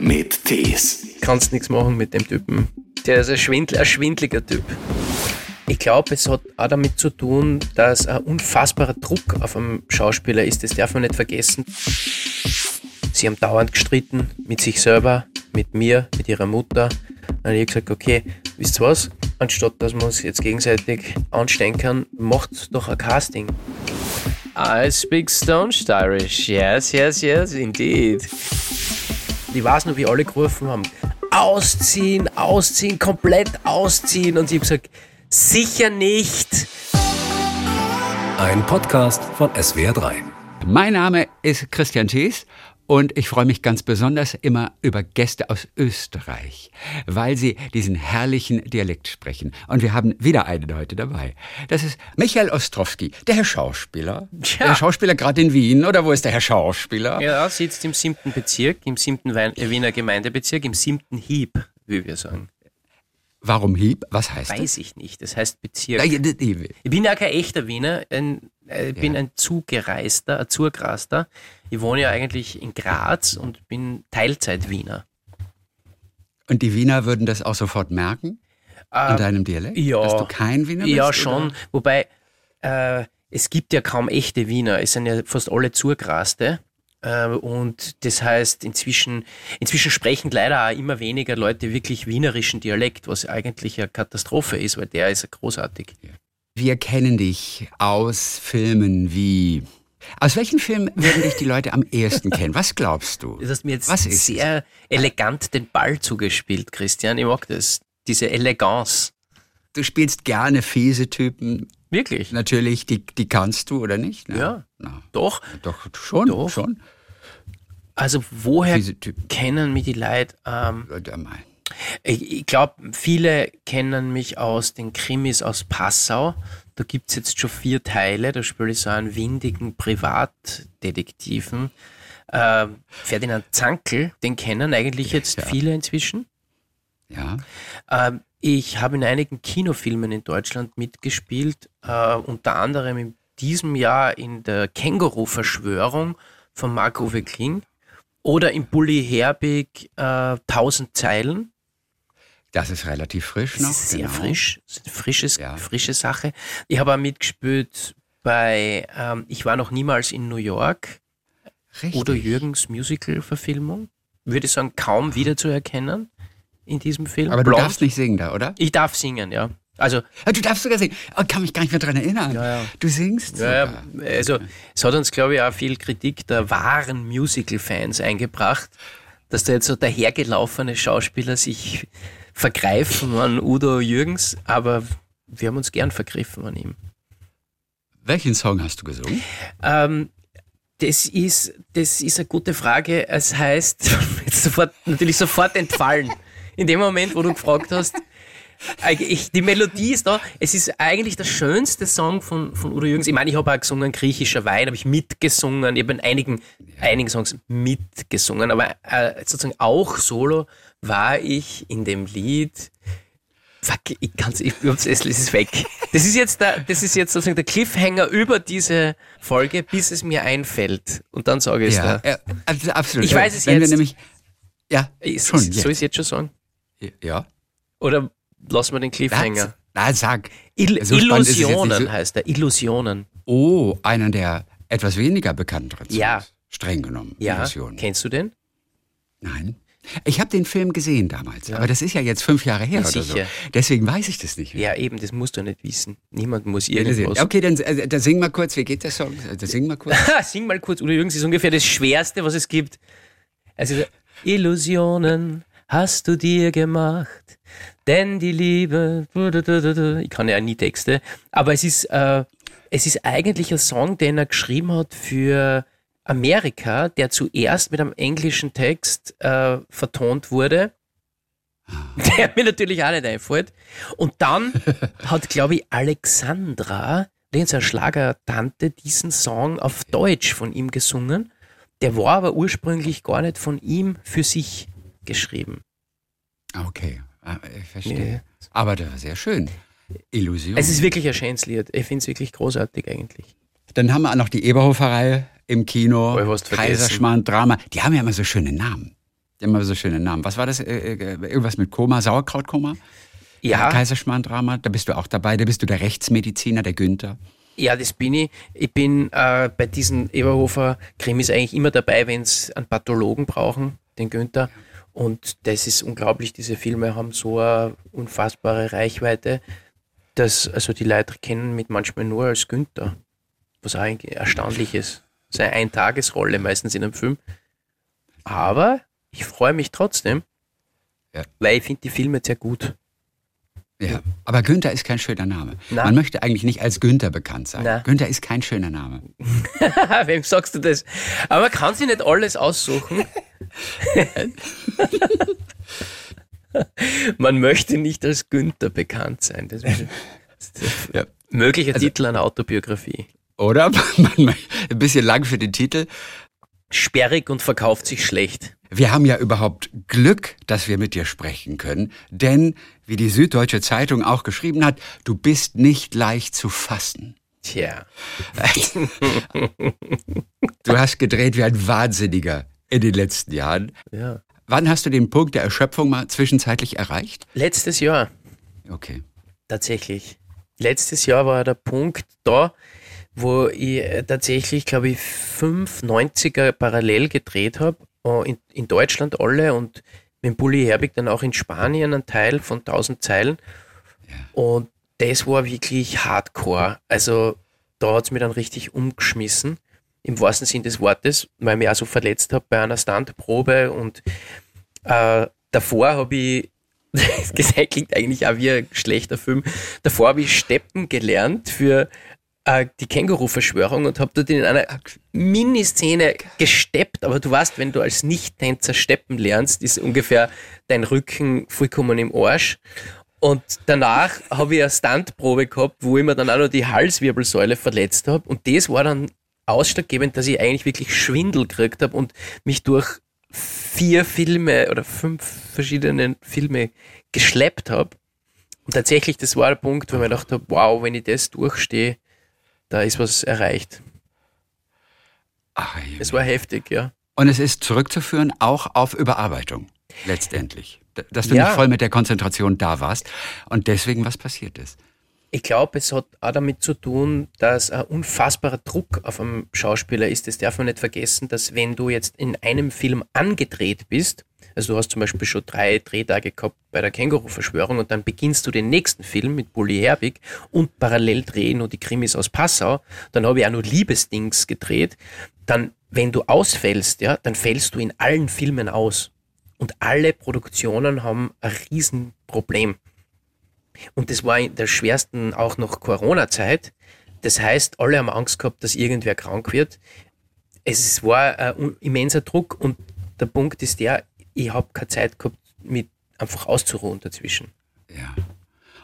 mit Tees. Kannst nichts machen mit dem Typen. Der ist ein, Schwindl ein schwindliger Typ. Ich glaube, es hat auch damit zu tun, dass ein unfassbarer Druck auf einem Schauspieler ist. Das darf man nicht vergessen. Sie haben dauernd gestritten mit sich selber, mit mir, mit ihrer Mutter. Dann habe ich gesagt, okay, wisst ihr was? Anstatt dass wir uns jetzt gegenseitig anstellen kann, macht doch ein Casting. I speak Stone Irish. Yes, yes, yes, indeed. Ich weiß noch, wie alle gerufen haben. Ausziehen, ausziehen, komplett ausziehen. Und ich habe gesagt, sicher nicht. Ein Podcast von SWR3. Mein Name ist Christian Thies und ich freue mich ganz besonders immer über Gäste aus Österreich, weil sie diesen herrlichen Dialekt sprechen. Und wir haben wieder einen heute dabei. Das ist Michael Ostrowski, der Herr Schauspieler. Ja. Der Schauspieler gerade in Wien, oder wo ist der Herr Schauspieler? Ja, sitzt im siebten Bezirk, im siebten äh, Wiener Gemeindebezirk, im siebten Hieb, wie wir sagen. Warum Hieb? Was heißt Weiß ich nicht, das heißt Bezirk. das? Das-. Ich bin ja kein echter Wiener, ein, ich bin ein Zugereister, ein Zugraster. Ich wohne ja eigentlich in Graz und bin Teilzeit-Wiener. Und die Wiener würden das auch sofort merken? Äh, in deinem Dialekt? ja. Dass du kein Wiener bist? Ja, oder? schon. Wobei, äh, es gibt ja kaum echte Wiener. Es sind ja fast alle Zugraste. Äh, und das heißt, inzwischen, inzwischen sprechen leider auch immer weniger Leute wirklich wienerischen Dialekt, was eigentlich eine Katastrophe ist, weil der ist ja großartig. Wir kennen dich aus Filmen wie. Aus welchen Filmen würden dich die Leute am ehesten kennen? Was glaubst du? Du hast mir jetzt sehr elegant den Ball zugespielt, Christian. Ich mag das. Diese Eleganz. Du spielst gerne fiese Typen. Wirklich? Natürlich, die, die kannst du oder nicht? Na, Ja. Na, Doch. doch, schon. Doch. schon. Also woher kennen mich die Leute? Ähm, Oder mal. Ich, glaube, viele kennen mich aus den Krimis aus Passau. Da gibt's jetzt schon vier Teile. Da spiele ich so einen windigen Privatdetektiven. Ähm, Ferdinand Zankel, den kennen eigentlich jetzt ja. viele inzwischen. Ja. Ähm, ich habe in einigen Kinofilmen in Deutschland mitgespielt, äh, unter anderem in diesem Jahr in der Känguru-Verschwörung von Marc-Uwe Kling oder im Bully Herbig äh, 1000 Zeilen. Das ist relativ frisch Das noch. ist sehr genau. frisch, das ist eine frisches, Ja. frische Sache. Ich habe auch mitgespielt bei ähm, Ich war noch niemals in New York, Richtig. Udo Jürgens Musical-Verfilmung. Würde ich sagen, kaum wiederzuerkennen in diesem Film. Aber du Blond. darfst nicht singen da, oder? Ich darf singen, ja. Also, Ah, Du darfst sogar singen. Oh, kann mich gar nicht mehr dran erinnern. Ja, ja. Du singst ja, also es hat uns, glaube ich, auch viel Kritik der wahren Musical-Fans eingebracht, dass da jetzt so dahergelaufene Schauspieler sich vergreifen an Udo Jürgens, aber wir haben uns gern vergriffen an ihm. Welchen Song hast du gesungen? Ähm, das ist, das ist eine gute Frage. Es heißt, jetzt sofort, natürlich sofort entfallen. In dem Moment, wo du gefragt hast, ich, die Melodie ist da. Es ist eigentlich der schönste Song von, von Udo Jürgens. Ich meine, ich habe auch gesungen, griechischer Wein, habe ich mitgesungen. Ich habe in einigen, einigen Songs mitgesungen, aber äh, sozusagen auch solo war ich in dem Lied. Fuck, ich kann's, ich, es es ist weg. Das ist jetzt der, das ist jetzt sozusagen der Cliffhanger über diese Folge, bis es mir einfällt. Und dann sage ich es ja, da. äh, abs- absolut. Ich weiß es Wenn jetzt. Wir nämlich, ja, Ist, schon ist, soll ich jetzt. es jetzt schon sagen? Ja. Oder lassen wir den Cliffhanger? Na, na, sag. Il So es nicht Illusionen so- heißt er. Illusionen. Oh, einer der etwas weniger bekannteren Songs. Ja. Streng genommen. Ja. Illusion. Kennst du den? Nein. Ich habe den Film gesehen damals, aber das ist ja jetzt fünf Jahre her Ja, oder so. sicher. Deswegen weiß ich das nicht mehr. Ja, eben, das musst du nicht wissen. Niemand muss Ja, irgendwas. Okay, dann, äh, dann sing mal kurz, wie geht der Song? Dann sing mal kurz. Sing mal kurz, Udo Jürgens ist ungefähr das Schwerste, was es gibt. Also, Illusionen hast du dir gemacht, denn die Liebe, ich kann ja nie Texte, aber es ist, äh, es ist eigentlich ein Song, den er geschrieben hat für Amerika, der zuerst mit einem englischen Text äh, vertont wurde. Der mir natürlich auch nicht einfällt. Und dann hat, glaube ich, Alexandra, unsere Schlagertante, diesen Song auf Deutsch von ihm gesungen. Der war aber ursprünglich gar nicht von ihm für sich geschrieben. Okay, ah, ich verstehe. Nee. Aber das war sehr schön. Illusion. Es ist wirklich ein schönes Lied. Ich finde es wirklich großartig eigentlich. Dann haben wir auch noch die Eberhofer-Reihe im Kino. Kaiserschmarrn, Drama. Die haben ja immer so schöne Namen. Die haben immer so schöne Namen. Was war das? Äh, äh, irgendwas mit Koma, Sauerkrautkoma? Ja. Kaiserschmarrn-Drama, da bist du auch dabei, da bist du der Rechtsmediziner, der Günther. Ja, das bin ich. Ich bin äh, bei diesen Eberhofer-Krimis eigentlich immer dabei, wenn es einen Pathologen brauchen, den Günther. Und das ist unglaublich, diese Filme haben so eine unfassbare Reichweite, dass also die Leute kennen mich manchmal nur als Günther, was eigentlich erstaunlich ist. Seine Eintagesrolle meistens in einem Film. Aber ich freue mich trotzdem, Ja. weil ich finde die Filme sehr gut. Ja. Aber Günther ist kein schöner Name. Na. Man möchte eigentlich nicht als Günther bekannt sein. Na. Günther ist kein schöner Name. Wem sagst du das? Aber man kann sich nicht alles aussuchen. man möchte nicht als Günther bekannt sein. Das ist Ja. möglicher Titel einer Autobiografie. Oder? Ein bisschen lang für den Titel. Sperrig und verkauft sich schlecht. Wir haben ja überhaupt Glück, dass wir mit dir sprechen können, denn, wie die Süddeutsche Zeitung auch geschrieben hat, du bist nicht leicht zu fassen. Tja, Du hast gedreht wie ein Wahnsinniger in den letzten Jahren. ja. Wann hast du den Punkt der Erschöpfung mal zwischenzeitlich erreicht? Letztes Jahr Okay. tatsächlich. Letztes Jahr war der Punkt da, wo ich äh, tatsächlich, glaube ich, fünf 90er parallel gedreht habe, in, in Deutschland alle und mit dem Bulli Herbig dann auch in Spanien einen Teil von 1000 Zeilen. Und das war wirklich hardcore. Also da hat es mich dann richtig umgeschmissen, im wahrsten Sinn des Wortes, weil ich mich auch so verletzt habe bei einer Standprobe und äh, davor habe ich, das klingt eigentlich auch wie ein schlechter Film, davor habe ich Steppen gelernt für äh, die Känguru-Verschwörung und habe dort in einer Miniszene gesteppt, aber du weißt, wenn du als Nicht-Tänzer steppen lernst, ist ungefähr dein Rücken vollkommen im Arsch. Und danach habe ich eine Standprobe gehabt, wo ich mir dann auch noch die Halswirbelsäule verletzt habe. Und das war dann ausschlaggebend, dass ich eigentlich wirklich Schwindel gekriegt habe und mich durch vier Filme oder fünf verschiedene Filme geschleppt habe. Und tatsächlich, das war der Punkt, wo ich mir gedacht habe, wow, wenn ich das durchstehe, da ist was erreicht. Ach, Es war heftig, ja. Und es ist zurückzuführen auch auf Überarbeitung, letztendlich. Dass du Ja. nicht voll mit der Konzentration da warst und deswegen was passiert ist. Ich glaube, es hat auch damit zu tun, dass ein unfassbarer Druck auf einem Schauspieler ist. Das darf man nicht vergessen, dass wenn du jetzt in einem Film angedreht bist, also du hast zum Beispiel schon drei Drehtage gehabt bei der Känguru-Verschwörung und dann beginnst du den nächsten Film mit Bully Herbig und parallel drehen nur die Krimis aus Passau, dann habe ich auch nur Liebesdings gedreht, dann, wenn du ausfällst, ja, dann fällst du in allen Filmen aus. Und alle Produktionen haben ein Riesenproblem. Und das war in der schwersten auch noch Corona-Zeit. Das heißt, alle haben Angst gehabt, dass irgendwer krank wird. Es war ein un- immenser Druck und der Punkt ist der, ich habe keine Zeit gehabt, mit einfach auszuruhen dazwischen. Ja.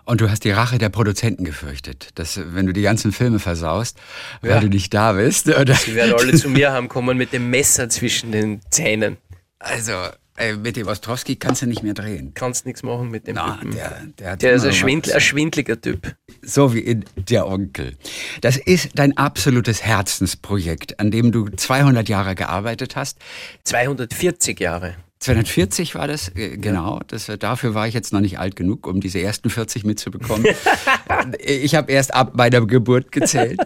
Und du hast die Rache der Produzenten gefürchtet, dass wenn du die ganzen Filme versaust, weil Ja. du nicht da bist, oder? Die werden alle zu mir haben kommen mit dem Messer zwischen den Zähnen. Also, äh, mit dem Ostrowski kannst du nicht mehr drehen. Kannst nichts machen mit dem Na, Typen. der, der, Der ist ein, Schwindl, ein schwindliger Typ. So wie in Der Onkel. Das ist dein absolutes Herzensprojekt, an dem du 200 Jahre gearbeitet hast. 240 Jahre. 240 war das, äh, genau. Das, äh, dafür war ich jetzt noch nicht alt genug, um diese ersten 40 mitzubekommen. ich habe erst ab meiner Geburt gezählt.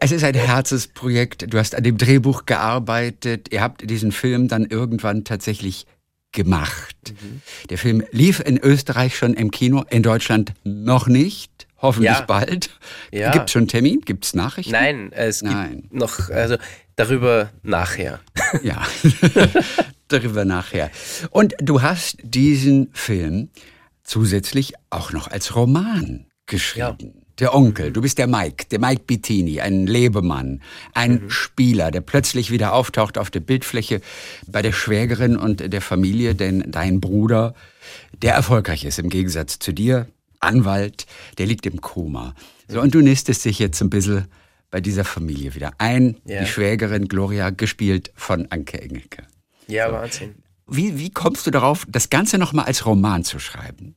Es ist ein Herzensprojekt. Du hast an dem Drehbuch gearbeitet. Ihr habt diesen Film dann irgendwann tatsächlich gemacht. Der Film lief in Österreich schon im Kino, in Deutschland noch nicht. Hoffentlich Ja. bald. Ja. Gibt schon Termin? Gibt's Nachrichten? Nein, es gibt Nein. noch, also darüber nachher. Ja, darüber nachher. Und du hast diesen Film zusätzlich auch noch als Roman geschrieben. Der Onkel, du bist der Mike, der Mike Bettini, ein Lebemann, ein Spieler, der plötzlich wieder auftaucht auf der Bildfläche bei der Schwägerin und der Familie, denn dein Bruder, der erfolgreich ist im Gegensatz zu dir, Anwalt, der liegt im Koma. So, und du nistest dich jetzt ein bisschen bei dieser Familie wieder ein. Ja. Die Schwägerin Gloria, gespielt von Anke Engelke. Ja, Wahnsinn. Wie, wie kommst du darauf, das Ganze nochmal als Roman zu schreiben?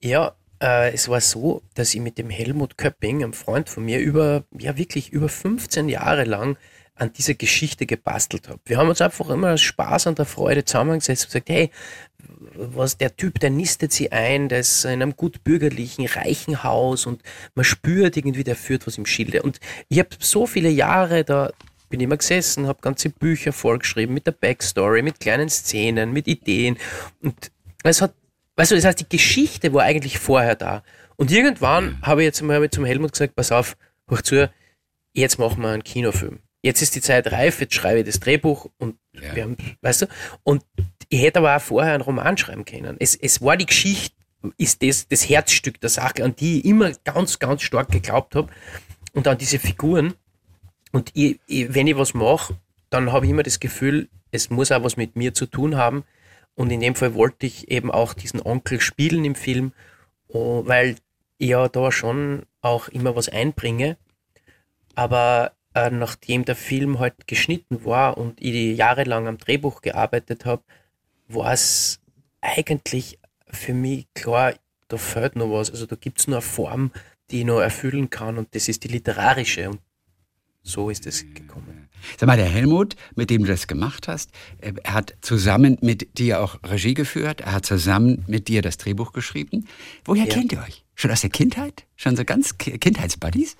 Ja, äh, es war so, dass ich mit dem Helmut Köpping, einem Freund von mir, über, ja wirklich über 15 Jahre lang an dieser Geschichte gebastelt habe. Wir haben uns einfach immer aus Spaß und der Freude zusammengesetzt und gesagt, hey, was der Typ, der nistet sie ein, der ist in einem gut bürgerlichen, reichen Haus und man spürt irgendwie, der führt was im Schilde. Und ich habe so viele Jahre da bin immer gesessen, habe ganze Bücher vollgeschrieben mit der Backstory, mit kleinen Szenen, mit Ideen und es hat, weißt du, das heißt, die Geschichte war eigentlich vorher da. Und irgendwann mhm. habe ich jetzt mal zum Helmut gesagt, pass auf, hoch zu, jetzt machen wir einen Kinofilm. Jetzt ist die Zeit reif, jetzt schreibe ich das Drehbuch und ja. wir haben, weißt du, und ich hätte aber auch vorher einen Roman schreiben können. Es, es war die Geschichte, ist das, das Herzstück der Sache, an die ich immer ganz, ganz stark geglaubt habe und an diese Figuren. Und ich, ich, wenn ich was mache, dann habe ich immer das Gefühl, es muss auch was mit mir zu tun haben. Und in dem Fall wollte ich eben auch diesen Onkel spielen im Film, weil ich ja da schon auch immer was einbringe. Aber äh, nachdem der Film halt geschnitten war und ich jahrelang am Drehbuch gearbeitet habe, war es eigentlich für mich klar, da fehlt noch was. Also da gibt es noch eine Form, die ich noch erfüllen kann und das ist die literarische. Und so ist es gekommen. Sag mal, der Helmut, mit dem du das gemacht hast, äh, er hat zusammen mit dir auch Regie geführt, er hat zusammen mit dir das Drehbuch geschrieben. Woher ja. kennt ihr euch? Schon aus der Kindheit? Schon so ganz Kindheitsbuddies?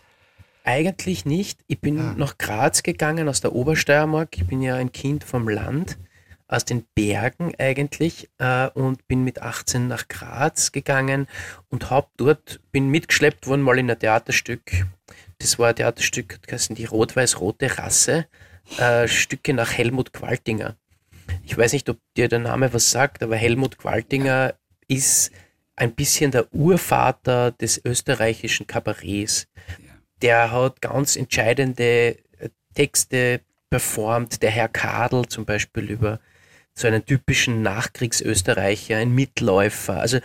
Eigentlich nicht. Ich bin ah. nach Graz gegangen aus der Obersteiermark. Ich bin ja ein Kind vom Land, aus den Bergen eigentlich äh, und bin mit 18 nach Graz gegangen und hab dort, bin mitgeschleppt worden mal in ein Theaterstück das war ein Theaterstück, das die rot-weiß-rote Rasse, äh, Stücke nach Helmut Qualtinger. Ich weiß nicht, ob dir der Name was sagt, aber Helmut Qualtinger ist ein bisschen der Urvater des österreichischen Kabarets. Der hat ganz entscheidende äh, Texte performt. Der Herr Kadel zum Beispiel über so einen typischen Nachkriegsösterreicher, ein Mitläufer. Also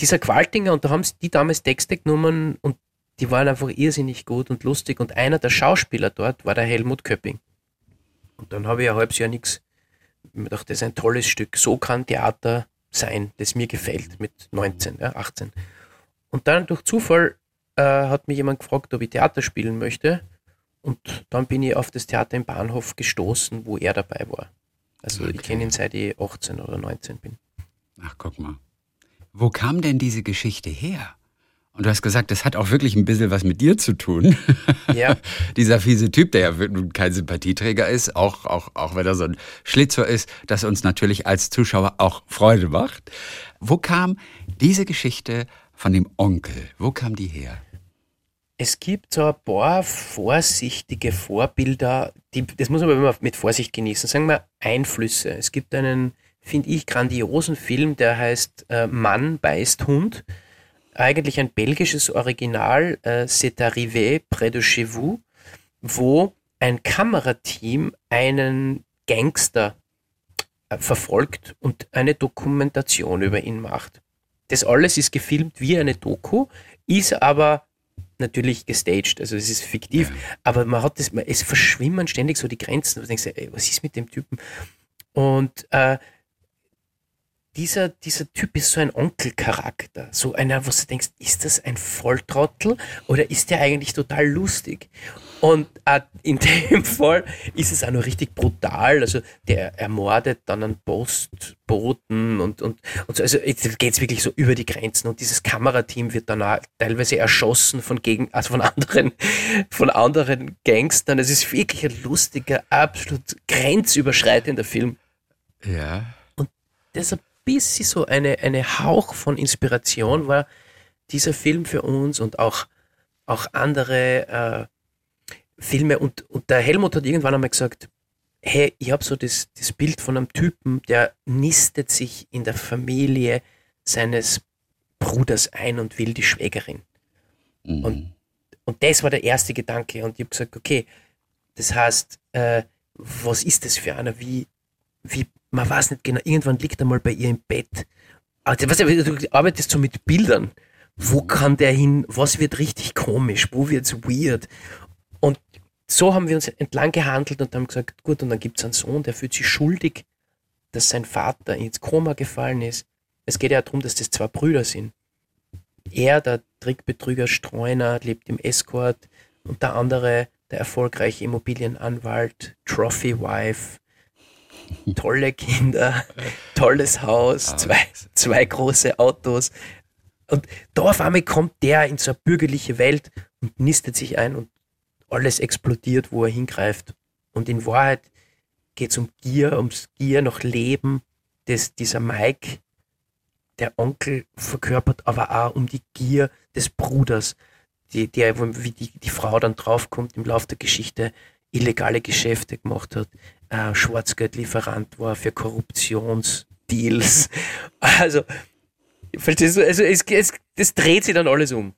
dieser Qualtinger, und da haben sie die damals Texte genommen und die waren einfach irrsinnig gut und lustig. Und einer der Schauspieler dort war der Helmut Köpping. Und dann habe ich ein halbes Jahr nichts. Ich dachte, das ist ein tolles Stück. So kann Theater sein, das mir gefällt, mit 19, ja, 18. Und dann durch Zufall äh, hat mich jemand gefragt, ob ich Theater spielen möchte. Und dann bin ich auf das Theater im Bahnhof gestoßen, wo er dabei war. Also okay. ich kenne ihn seit ich 18 oder 19 bin. Ach, guck mal. Wo kam denn diese Geschichte her? Und du hast gesagt, das hat auch wirklich ein bisschen was mit dir zu tun. Ja. Dieser fiese Typ, der ja kein Sympathieträger ist, auch, auch, auch wenn er so ein Schlitzer ist, das uns natürlich als Zuschauer auch Freude macht. Wo kam diese Geschichte von dem Onkel, wo kam die her? Es gibt so ein paar vorsichtige Vorbilder, die, das muss man aber immer mit Vorsicht genießen. Sagen wir Einflüsse. Es gibt einen, finde ich, grandiosen Film, der heißt äh, Mann beißt Hund eigentlich ein belgisches Original, äh, C'est arrivé près de chez vous, wo ein Kamerateam einen Gangster äh, verfolgt und eine Dokumentation über ihn macht. Das alles ist gefilmt wie eine Doku, ist aber natürlich gestaged, also es ist fiktiv, aber man hat das, es verschwimmen ständig so die Grenzen. Du denkst, ey, was ist mit dem Typen? Und äh, dieser, dieser Typ ist so ein Onkelcharakter. So einer, wo du denkst, ist das ein Volltrottel oder ist der eigentlich total lustig? Und äh, in dem Fall ist es auch noch richtig brutal. Also der ermordet dann einen Postboten und, und, und so. Also jetzt geht es wirklich so über die Grenzen. Und dieses Kamerateam wird dann auch teilweise erschossen von gegen, also von anderen, von anderen Gangstern. Es ist wirklich ein lustiger, absolut grenzüberschreitender Film. Ja. Und deshalb bisschen so eine, eine Hauch von Inspiration war dieser Film für uns und auch, auch andere äh, Filme. Und, und der Helmut hat irgendwann einmal gesagt, hey, ich habe so das, das Bild von einem Typen, der nistet sich in der Familie seines Bruders ein und will die Schwägerin. Mhm. Und, und das war der erste Gedanke. Und ich habe gesagt, okay, das heißt, äh, was ist das für einer? Wie, wie man weiß nicht genau, irgendwann liegt er mal bei ihr im Bett. Also, weißt du, du arbeitest so mit Bildern. Wo kann der hin? Was wird richtig komisch? Wo wird es weird? Und so haben wir uns entlang gehandelt und haben gesagt, gut, und dann gibt es einen Sohn, der fühlt sich schuldig, dass sein Vater ins Koma gefallen ist. Es geht ja darum, dass das zwei Brüder sind. Er, der Trickbetrüger Streuner, lebt im Escort und der andere der erfolgreiche Immobilienanwalt, Trophy Wife, tolle Kinder, tolles Haus, zwei, zwei große Autos. Und da auf einmal kommt der in so eine bürgerliche Welt und nistet sich ein und alles explodiert, wo er hingreift. Und in Wahrheit geht es um Gier, ums Gier nach Leben, das dieser Mike, der Onkel, verkörpert, aber auch um die Gier des Bruders, die, der, wie die, die Frau dann draufkommt im Laufe der Geschichte, illegale Geschäfte gemacht hat, äh, Schwarzgeldlieferant war für Korruptionsdeals. Also, verstehst du, also es, es, das dreht sich dann alles um.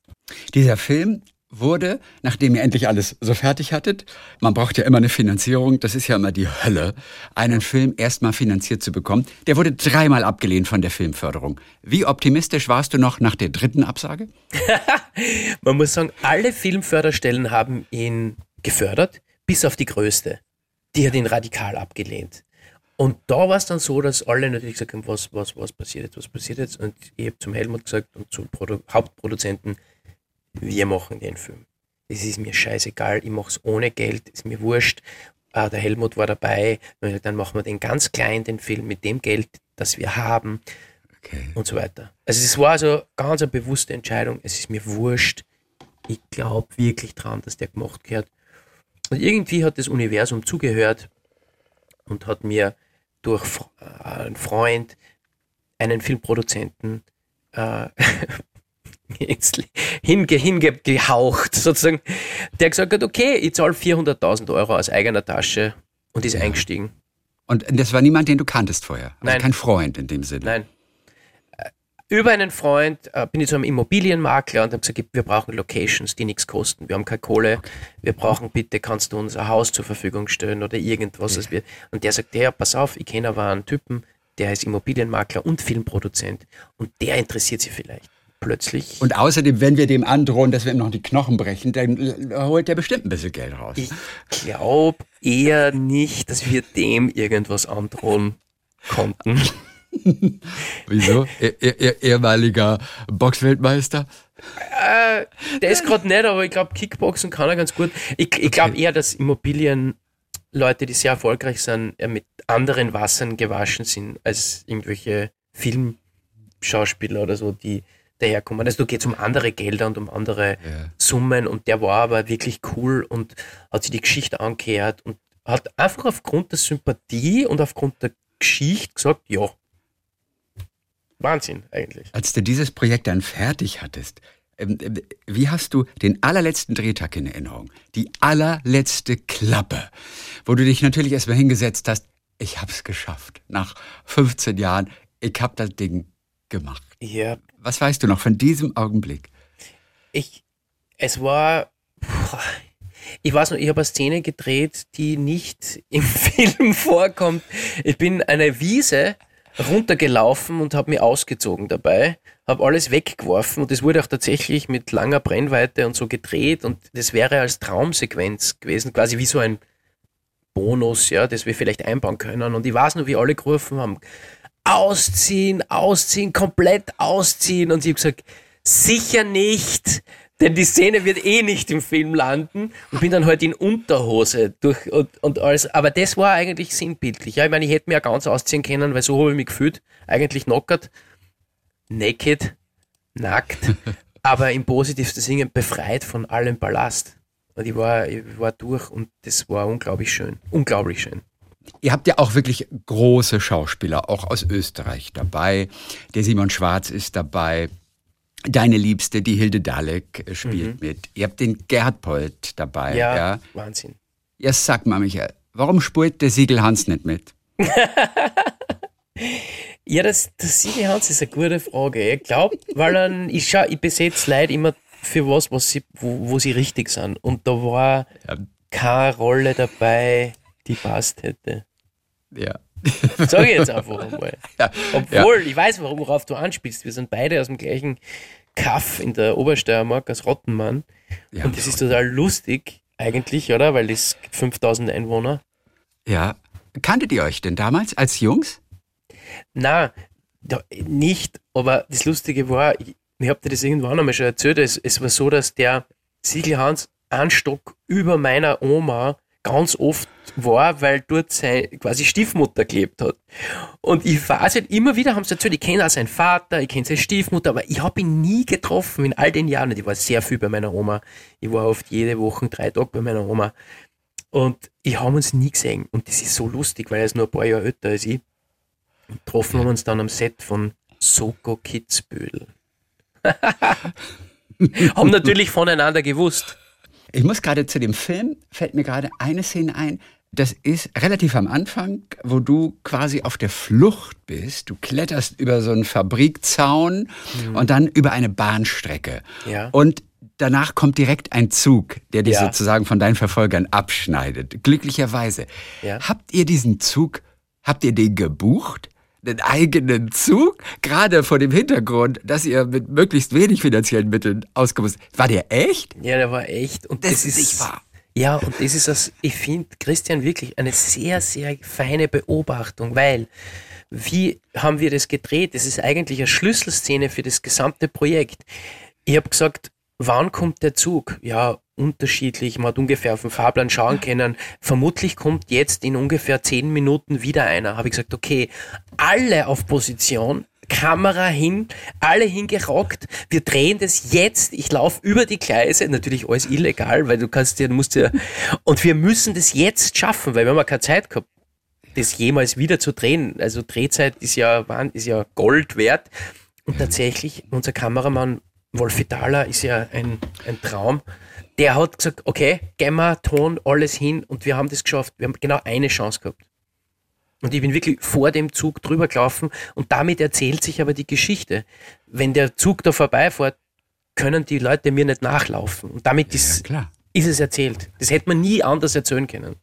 Dieser Film wurde, nachdem ihr endlich alles so fertig hattet, man braucht ja immer eine Finanzierung, das ist ja immer die Hölle, einen Film erstmal finanziert zu bekommen. Der wurde dreimal abgelehnt von der Filmförderung. Wie optimistisch warst du noch nach der dritten Absage? man muss sagen, alle Filmförderstellen haben ihn gefördert, bis auf die größte. Die hat ihn radikal abgelehnt. Und da war es dann so, dass alle natürlich gesagt haben, was, was, was passiert jetzt, was passiert jetzt? Und ich habe zum Helmut gesagt und zum Produ Hauptproduzenten, wir machen den Film. Es ist mir scheißegal, ich mache es ohne Geld, ist mir wurscht. Äh, der Helmut war dabei, dann machen wir den ganz klein, den Film mit dem Geld, das wir haben okay. und so weiter. Also es war also ganz eine bewusste Entscheidung, es ist mir wurscht, ich glaube wirklich dran, dass der gemacht gehört. Und irgendwie hat das Universum zugehört und hat mir durch äh, einen Freund einen Filmproduzenten äh, hinge, hingehaucht, sozusagen, der gesagt hat, okay, ich zahle 400.000 Euro aus eigener Tasche und ist ja. eingestiegen. Und das war niemand, den du kanntest vorher? Also Nein. kein Freund in dem Sinne? Nein. Äh, über einen Freund äh, bin ich zu einem Immobilienmakler und habe gesagt, wir brauchen Locations, die nichts kosten. Wir haben keine Kohle. Wir brauchen bitte, kannst du uns ein Haus zur Verfügung stellen oder irgendwas. Ja. Wir, und der sagt, ja, pass auf, ich kenne aber einen Typen, der ist Immobilienmakler und Filmproduzent und der interessiert sich vielleicht plötzlich. Und außerdem, wenn wir dem androhen, dass wir ihm noch die Knochen brechen, dann holt er bestimmt ein bisschen Geld raus. Ich glaube eher nicht, dass wir dem irgendwas androhen konnten. Wieso? Er, er, ehemaliger Boxweltmeister? Äh, der ist gerade nicht, aber ich glaube, Kickboxen kann er ganz gut. Ich, ich glaube okay. eher, dass Immobilienleute, die sehr erfolgreich sind, mit anderen Wassern gewaschen sind als irgendwelche Filmschauspieler oder so, die daherkommen. Also da geht es um andere Gelder und um andere ja. Summen und der war aber wirklich cool und hat sich die Geschichte angehört und hat einfach aufgrund der Sympathie und aufgrund der Geschichte gesagt, ja. Wahnsinn eigentlich. Als du dieses Projekt dann fertig hattest, ähm, ähm, wie hast du den allerletzten Drehtag in Erinnerung? Die allerletzte Klappe, wo du dich natürlich erstmal hingesetzt hast, ich hab's geschafft. Nach 15 Jahren, ich hab das Ding gemacht. Ja. Was weißt du noch von diesem Augenblick? Ich, es war, ich weiß noch, ich habe eine Szene gedreht, die nicht im Film vorkommt. Ich bin eine Wiese runtergelaufen und habe mich ausgezogen dabei, habe alles weggeworfen und es wurde auch tatsächlich mit langer Brennweite und so gedreht und das wäre als Traumsequenz gewesen, quasi wie so ein Bonus, ja, das wir vielleicht einbauen können. Und ich weiß nur, wie alle gerufen haben, ausziehen, ausziehen, komplett ausziehen. Und ich habe gesagt, sicher nicht, denn die Szene wird eh nicht im Film landen und bin dann halt in Unterhose durch und, und alles. Aber das war eigentlich sinnbildlich. Ja, ich meine, ich hätte mir ja ganz ausziehen können, weil so habe ich mich gefühlt. Eigentlich knockert, naked, nackt, aber im positivsten Sinne befreit von allem Ballast. Und ich war, ich war durch und das war unglaublich schön. Unglaublich schön. Ihr habt ja auch wirklich große Schauspieler, auch aus Österreich dabei. Der Simon Schwarz ist dabei. Deine Liebste, die Hilde Dalek, äh, spielt mhm. mit. Ihr habt den Gerhard Polt dabei. Ja, ja, Wahnsinn. Ja, sag mal, Michael, warum spielt der Siegel Hans nicht mit? ja, das, das Siegel Hans ist eine gute Frage. Ich glaube, weil er, ich, schau, ich besetze Leute immer für was, was sie, wo, wo sie richtig sind. Und da war ja. keine Rolle dabei, die passt hätte. Ja. Sag ich jetzt einfach einmal. Ja. Obwohl, ja. ich weiß, worauf du anspielst. Wir sind beide aus dem gleichen Kaff in der Obersteiermark, als Rottenmann. Ja, und das ist total lustig, eigentlich, oder? Weil es 5000 Einwohner. Ja. Kanntet ihr euch denn damals als Jungs? Na, nicht. Aber das Lustige war, ich, ich habe dir das irgendwann einmal schon erzählt, es, es war so, dass der Siegelhans einen Stock über meiner Oma ganz oft war, weil dort seine quasi Stiefmutter gelebt hat. Und ich weiß halt immer wieder, haben sie erzählt, ich kenne auch seinen Vater, ich kenne seine Stiefmutter, aber ich habe ihn nie getroffen in all den Jahren. Und ich war sehr viel bei meiner Oma. Ich war oft jede Woche drei Tage bei meiner Oma. Und ich habe uns nie gesehen. Und das ist so lustig, weil er ist nur ein paar Jahre älter als ich. Und getroffen haben wir uns dann am Set von Soko Kitzbühel. haben natürlich voneinander gewusst. Ich muss gerade zu dem Film, fällt mir gerade eine Szene ein. Das ist relativ am Anfang, wo du quasi auf der Flucht bist. Du kletterst über so einen Fabrikzaun mhm. und dann über eine Bahnstrecke. Ja. Und danach kommt direkt ein Zug, der dich Ja. sozusagen von deinen Verfolgern abschneidet. Glücklicherweise. Ja. Habt ihr diesen Zug, habt ihr den gebucht? Einen eigenen Zug, gerade vor dem Hintergrund, dass ihr mit möglichst wenig finanziellen Mitteln auskommt. War der echt? Ja, der war echt. Und Das das, ist nicht wahr. Ja, und das ist, das, ich finde, Christian, wirklich eine sehr, sehr feine Beobachtung, weil wie haben wir das gedreht? Das ist eigentlich eine Schlüsselszene für das gesamte Projekt. Ich habe gesagt, wann kommt der Zug? Ja, unterschiedlich. Man hat ungefähr auf den Fahrplan schauen können. Vermutlich kommt jetzt in ungefähr zehn Minuten wieder einer. Habe ich gesagt, okay, alle auf Position, Kamera hin, alle hingerockt. Wir drehen das jetzt. Ich laufe über die Gleise. Natürlich alles illegal, weil du kannst ja, du musst ja, und wir müssen das jetzt schaffen, weil wir haben ja keine Zeit gehabt, das jemals wieder zu drehen. Also Drehzeit ist ja, ist ja Gold wert. Und tatsächlich, unser Kameramann Wolfi Thaler ist ja ein, ein Traum. Der hat gesagt, okay, wir, Ton, alles hin und wir haben das geschafft. Wir haben genau eine Chance gehabt. Und ich bin wirklich vor dem Zug drüber gelaufen und damit erzählt sich aber die Geschichte. Wenn der Zug da vorbeifährt, können die Leute mir nicht nachlaufen. Und damit Ja, ist, klar. ist es erzählt. Das hätte man nie anders erzählen können.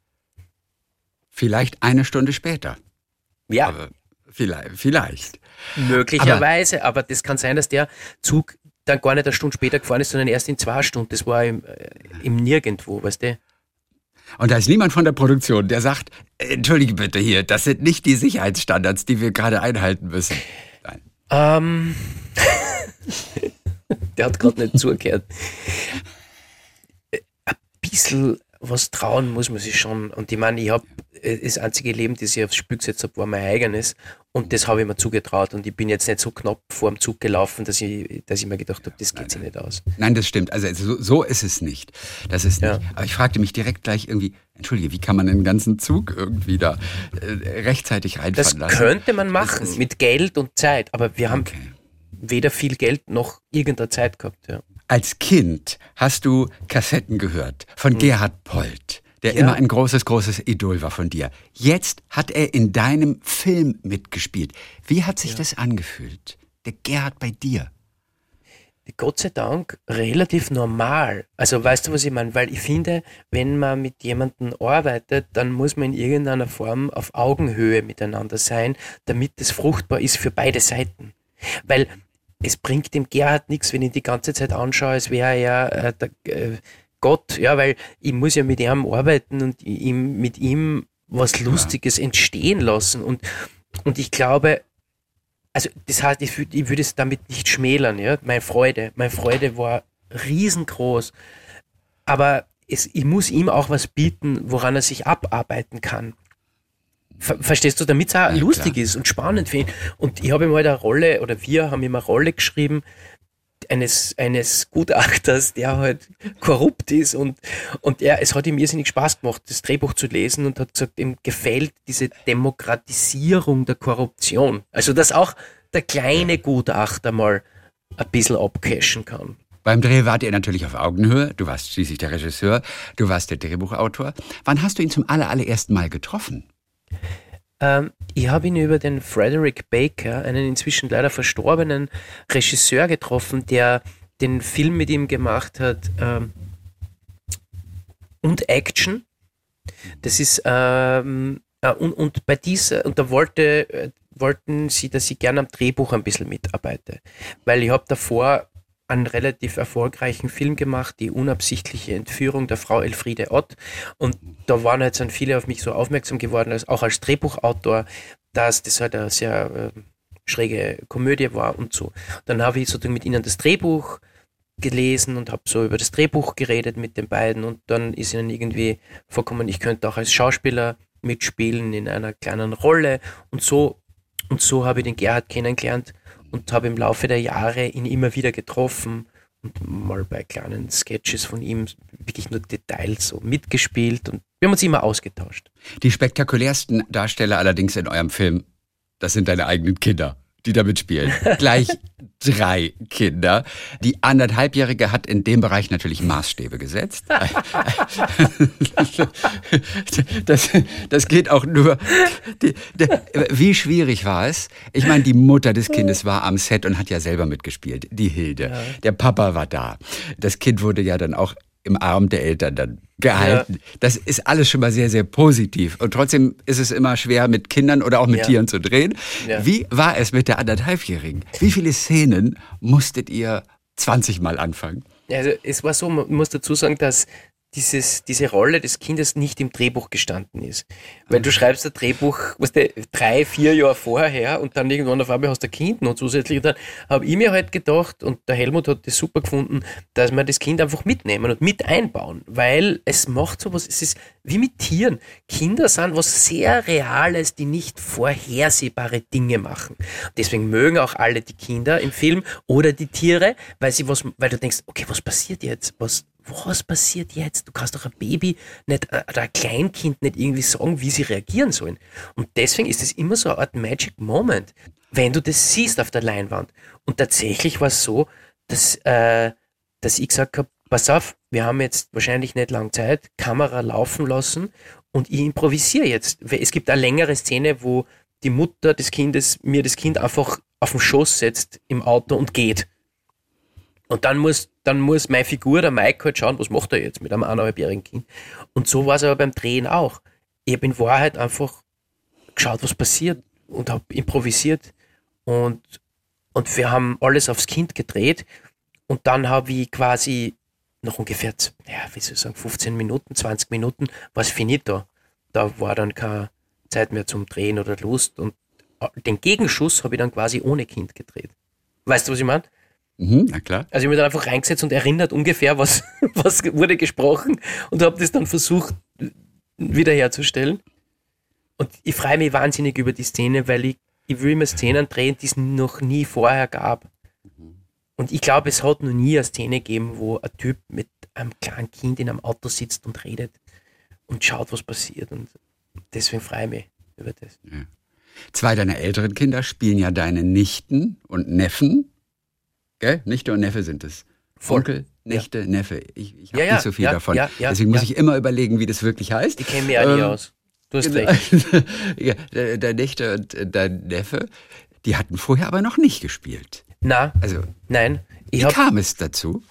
Vielleicht eine Stunde später. Ja, Aber vielleicht. vielleicht. möglicherweise, aber, das kann sein, dass der Zug dann gar nicht eine Stunde später gefahren ist, sondern erst in zwei Stunden. Das war im, äh, im Nirgendwo, weißt du? Und da ist niemand von der Produktion, der sagt, entschuldige bitte hier, das sind nicht die Sicherheitsstandards, die wir gerade einhalten müssen. Nein. Ähm, der hat gerade nicht zugehört. Ein bisschen was trauen muss man sich schon. Und ich meine, ich habe das einzige Leben, das ich aufs Spiel gesetzt habe, war mein eigenes. Und das habe ich mir zugetraut. Und ich bin jetzt nicht so knapp vor dem Zug gelaufen, dass ich, dass ich mir gedacht habe, das geht sich nicht aus. Nein, das stimmt. Also so, so ist es nicht. Das ist Ja. nicht. Aber ich fragte mich direkt gleich irgendwie, entschuldige, wie kann man den ganzen Zug irgendwie da äh, rechtzeitig Das reinfahren lassen? könnte man Das machen mit Geld und Zeit. Aber wir haben Okay. weder viel Geld noch irgendeine Zeit gehabt. Ja. Als Kind hast du Kassetten gehört von Gerhard Polt, der. Ja. immer ein großes, großes Idol war von dir. Jetzt hat er in deinem Film mitgespielt. Wie hat sich das angefühlt? Der Gerhard bei dir. Gott sei Dank relativ normal. Also weißt du, was ich meine? Weil ich finde, wenn man mit jemandem arbeitet, dann muss man in irgendeiner Form auf Augenhöhe miteinander sein, damit es fruchtbar ist für beide Seiten. Weil es bringt dem Gerhard nichts, wenn ich die ganze Zeit anschaue, als wäre er äh, der äh, Gott, ja, weil ich muss ja mit ihm arbeiten und ihm, mit ihm was Lustiges entstehen lassen. Und, und ich glaube, also das heißt, ich, würd- ich würde es damit nicht schmälern, ja. Meine Freude, meine Freude war riesengroß. Aber es, ich muss ihm auch was bieten, woran er sich abarbeiten kann. Ver verstehst du, damit es auch Ja, lustig klar. ist und spannend für ihn. Und ich habe ihm halt eine Rolle, oder wir haben ihm eine Rolle geschrieben, eines, eines Gutachters, der halt korrupt ist und, und er, es hat ihm irrsinnig Spaß gemacht, das Drehbuch zu lesen und hat gesagt, ihm gefällt diese Demokratisierung der Korruption. Also, dass auch der kleine Gutachter mal ein bisschen abcashen kann. Beim Dreh wart ihr natürlich auf Augenhöhe. Du warst schließlich der Regisseur, du warst der Drehbuchautor. Wann hast du ihn zum aller, allerersten Mal getroffen? Ähm, ich habe ihn über den Frederick Baker, einen inzwischen leider verstorbenen Regisseur getroffen, der den Film mit ihm gemacht hat ähm, und Action. Das ist ähm, äh, und, und bei dieser und da wollte äh, wollten sie, dass ich gerne am Drehbuch ein bisschen mitarbeite, weil ich habe davor einen relativ erfolgreichen Film gemacht, die unabsichtliche Entführung der Frau Elfriede Ott. Und da waren halt dann viele auf mich so aufmerksam geworden, als, auch als Drehbuchautor, dass das halt eine sehr äh, schräge Komödie war und so. Dann habe ich sozusagen mit ihnen das Drehbuch gelesen und habe so über das Drehbuch geredet mit den beiden und dann ist ihnen irgendwie vorkommen, ich könnte auch als Schauspieler mitspielen in einer kleinen Rolle und so und so habe ich den Gerhard kennengelernt und habe im Laufe der Jahre ihn immer wieder getroffen und mal bei kleinen Sketches von ihm wirklich nur Details so mitgespielt und wir haben uns immer ausgetauscht. Die spektakulärsten Darsteller allerdings in eurem Film, das sind deine eigenen Kinder die da mitspielen. Gleich drei Kinder. Die anderthalbjährige hat in dem Bereich natürlich Maßstäbe gesetzt. Das, das geht auch nur. Die, die, wie schwierig war es? Ich meine, die Mutter des Kindes war am Set und hat ja selber mitgespielt, die Hilde. Ja. Der Papa war da. Das Kind wurde ja dann auch im Arm der Eltern dann gehalten. Ja. Das ist alles schon mal sehr, sehr positiv. Und trotzdem ist es immer schwer, mit Kindern oder auch mit ja. Tieren zu drehen. Ja. Wie war es mit der anderthalbjährigen? Wie viele Szenen musstet ihr 20 Mal anfangen? Also es war so, man muss dazu sagen, dass dieses, diese Rolle des Kindes nicht im Drehbuch gestanden ist. Weil du schreibst ein Drehbuch, was du, drei, vier Jahre vorher und dann irgendwann auf einmal hast du ein Kind noch zusätzlich. Dann habe ich mir halt gedacht, und der Helmut hat das super gefunden, dass wir das Kind einfach mitnehmen und mit einbauen, weil es macht sowas, es ist wie mit Tieren. Kinder sind was sehr Reales, die nicht vorhersehbare Dinge machen. Deswegen mögen auch alle die Kinder im Film oder die Tiere, weil sie was, weil du denkst, okay, was passiert jetzt? Was, was passiert jetzt? Du kannst doch ein Baby nicht, äh, oder ein Kleinkind nicht irgendwie sagen, wie sie reagieren sollen. Und deswegen ist es immer so eine Art Magic Moment, wenn du das siehst auf der Leinwand. Und tatsächlich war es so, dass, äh, dass ich gesagt habe, pass auf, wir haben jetzt wahrscheinlich nicht lange Zeit, Kamera laufen lassen und ich improvisiere jetzt. Es gibt eine längere Szene, wo die Mutter des Kindes mir das Kind einfach auf den Schoß setzt im Auto und geht. Und dann muss, dann muss meine Figur, der Mike, halt schauen, was macht er jetzt mit einem eineinhalbjährigen Kind. Und so war es aber beim Drehen auch. Ich habe in Wahrheit einfach geschaut, was passiert und habe improvisiert. Und, und wir haben alles aufs Kind gedreht. Und dann habe ich quasi noch ungefähr, ja, wie soll ich sagen, 15 Minuten, 20 Minuten war es finito. Da war dann keine Zeit mehr zum Drehen oder Lust. Und den Gegenschuss habe ich dann quasi ohne Kind gedreht. Weißt du, was ich meine? Mhm, na klar. Also ich habe mich dann einfach reingesetzt und erinnert ungefähr, was, was wurde gesprochen und habe das dann versucht wiederherzustellen. Und ich freue mich wahnsinnig über die Szene, weil ich, ich will immer Szenen drehen, die es noch nie vorher gab. Und ich glaube, es hat noch nie eine Szene gegeben, wo ein Typ mit einem kleinen Kind in einem Auto sitzt und redet und schaut, was passiert. Und deswegen freue ich mich über das. Ja. Zwei deiner älteren Kinder spielen ja deine Nichten und Neffen. Gell? Nichte und Neffe sind es. Onkel, Nichte, ja. Neffe. Ich, ich habe ja, nicht so viel davon. Deswegen muss ich immer überlegen, wie das wirklich heißt. Ich kenne mich ja ähm, nie aus. Du hast genau. recht. ja, der, der Nichte und dein Neffe, die hatten vorher aber noch nicht gespielt. Na, also, nein. wie hab, kam es dazu?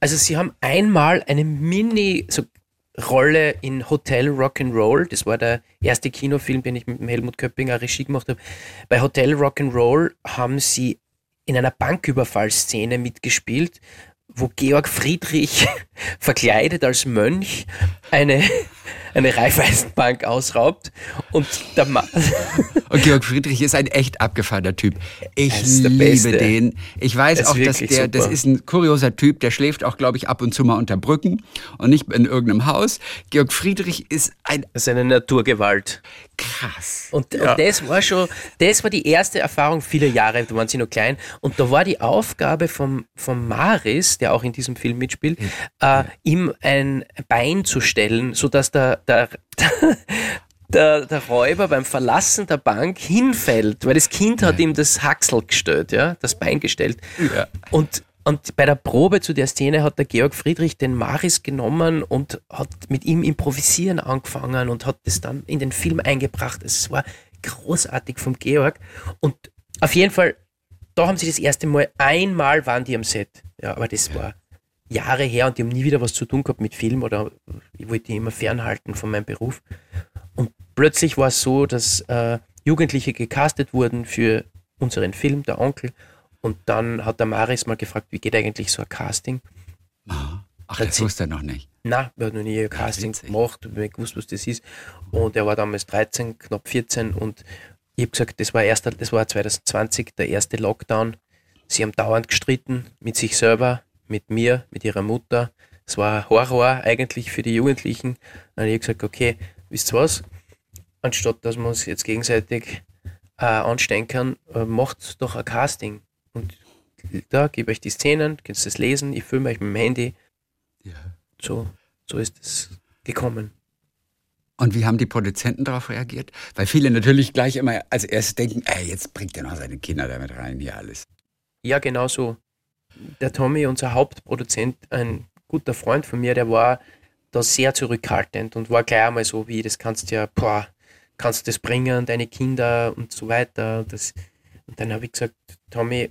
Also sie haben einmal eine Mini so Rolle in Hotel Rock'n'Roll. Das war der erste Kinofilm, den ich mit Helmut Köppinger Regie gemacht habe. Bei Hotel Rock'n'Roll haben sie in einer Banküberfallszene mitgespielt, wo Georg Friedrich verkleidet als Mönch eine, eine Raiffeisenbank ausraubt und der Mann. Und Georg Friedrich ist ein echt abgefahrener Typ. Ich liebe Beste. den. Ich weiß auch, dass der, super. das ist ein kurioser Typ, der schläft auch, glaube ich, ab und zu mal unter Brücken und nicht in irgendeinem Haus. Georg Friedrich ist ein. Das ist eine Naturgewalt. Krass. Und, ja. und, das war schon, das war die erste Erfahrung, viele Jahre, da waren sie noch klein. Und da war die Aufgabe vom, vom Maris, der auch in diesem Film mitspielt, ja. äh, ihm ein Bein zu stellen, sodass der, der, der, der Räuber beim Verlassen der Bank hinfällt, weil das Kind hat ihm das Haxel gestellt, ja, das Bein gestellt. Ja. Und und bei der Probe zu der Szene hat der Georg Friedrich den Maris genommen und hat mit ihm improvisieren angefangen und hat das dann in den Film eingebracht. Es war großartig vom Georg. Und auf jeden Fall, da haben sie das erste Mal, einmal waren die am Set. Ja, aber das war Jahre her und die haben nie wieder was zu tun gehabt mit Film oder ich wollte die immer fernhalten von meinem Beruf. Und plötzlich war es so, dass äh, Jugendliche gecastet wurden für unseren Film, der Onkel. Und dann hat der Maris mal gefragt, wie geht eigentlich so ein Casting? Ach, das wusste er noch nicht. Nein, wir haben noch nie ein Casting ja, gemacht, wir haben gewusst, was das ist. Und er war damals 13, knapp 14 und ich habe gesagt, das war, erst, das war 2020 der erste Lockdown. Sie haben dauernd gestritten mit sich selber, mit mir, mit ihrer Mutter. Es war Horror eigentlich für die Jugendlichen. Dann habe ich gesagt, okay, wisst ihr was? Anstatt dass wir uns jetzt gegenseitig äh, anstellen kann, äh, macht doch ein Casting. Und da gebe ich die Szenen, könnt ihr das lesen, ich filme euch mit dem Handy. Ja. So, so ist es gekommen. Und wie haben die Produzenten darauf reagiert? Weil viele natürlich gleich immer als erstes denken, ey, jetzt bringt er noch seine Kinder damit rein, hier alles. Ja, genau so. Der Tommy, unser Hauptproduzent, ein guter Freund von mir, der war da sehr zurückhaltend und war gleich einmal so, wie das kannst du ja, boah, kannst du das bringen, deine Kinder und so weiter. Das, und dann habe ich gesagt, Tommy,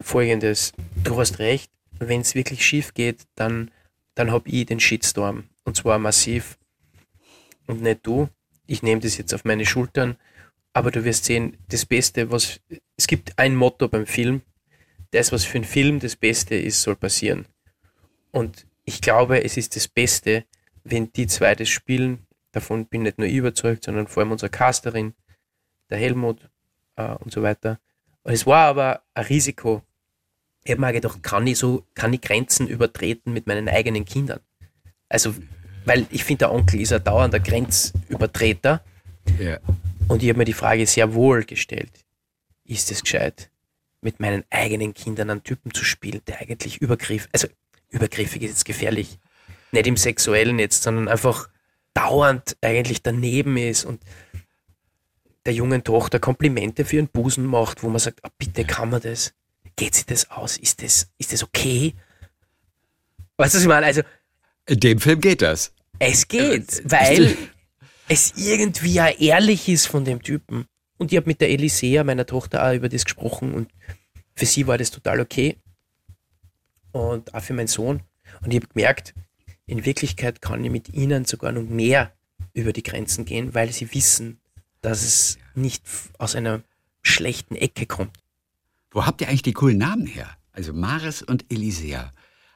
folgendes, du hast recht, wenn es wirklich schief geht, dann, dann habe ich den Shitstorm. Und zwar massiv. Und nicht du. Ich nehme das jetzt auf meine Schultern. Aber du wirst sehen, das Beste, was. Es gibt ein Motto beim Film. Das, was für einen Film das Beste ist, soll passieren. Und ich glaube, es ist das Beste, wenn die zwei das spielen. Davon bin nicht nur ich überzeugt, sondern vor allem unsere Casterin, der Helmut äh, und so weiter. Und es war aber ein Risiko. Ich habe mir gedacht, kann ich so, kann ich Grenzen übertreten mit meinen eigenen Kindern? Also, weil ich finde, der Onkel ist ein dauernder Grenzübertreter. Ja. Und ich habe mir die Frage sehr wohl gestellt. Ist es gescheit, mit meinen eigenen Kindern einen Typen zu spielen, der eigentlich übergriffig, also übergriffig ist jetzt gefährlich. Nicht im Sexuellen jetzt, sondern einfach dauernd eigentlich daneben ist und der jungen Tochter Komplimente für ihren Busen macht, wo man sagt, ah, bitte kann man das? Geht sich das aus? Ist das, ist das okay? Weißt du, was ich meine? Also, In dem Film geht das. es geht, weil es irgendwie ja ehrlich ist von dem Typen. Und ich habe mit der Elisea, meiner Tochter, auch über das gesprochen und für sie war das total okay. Und auch für meinen Sohn. Und ich habe gemerkt, in Wirklichkeit kann ich mit ihnen sogar noch mehr über die Grenzen gehen, weil sie wissen, dass es nicht aus einer schlechten Ecke kommt. Wo habt ihr eigentlich die coolen Namen her? Also Maris und Elisea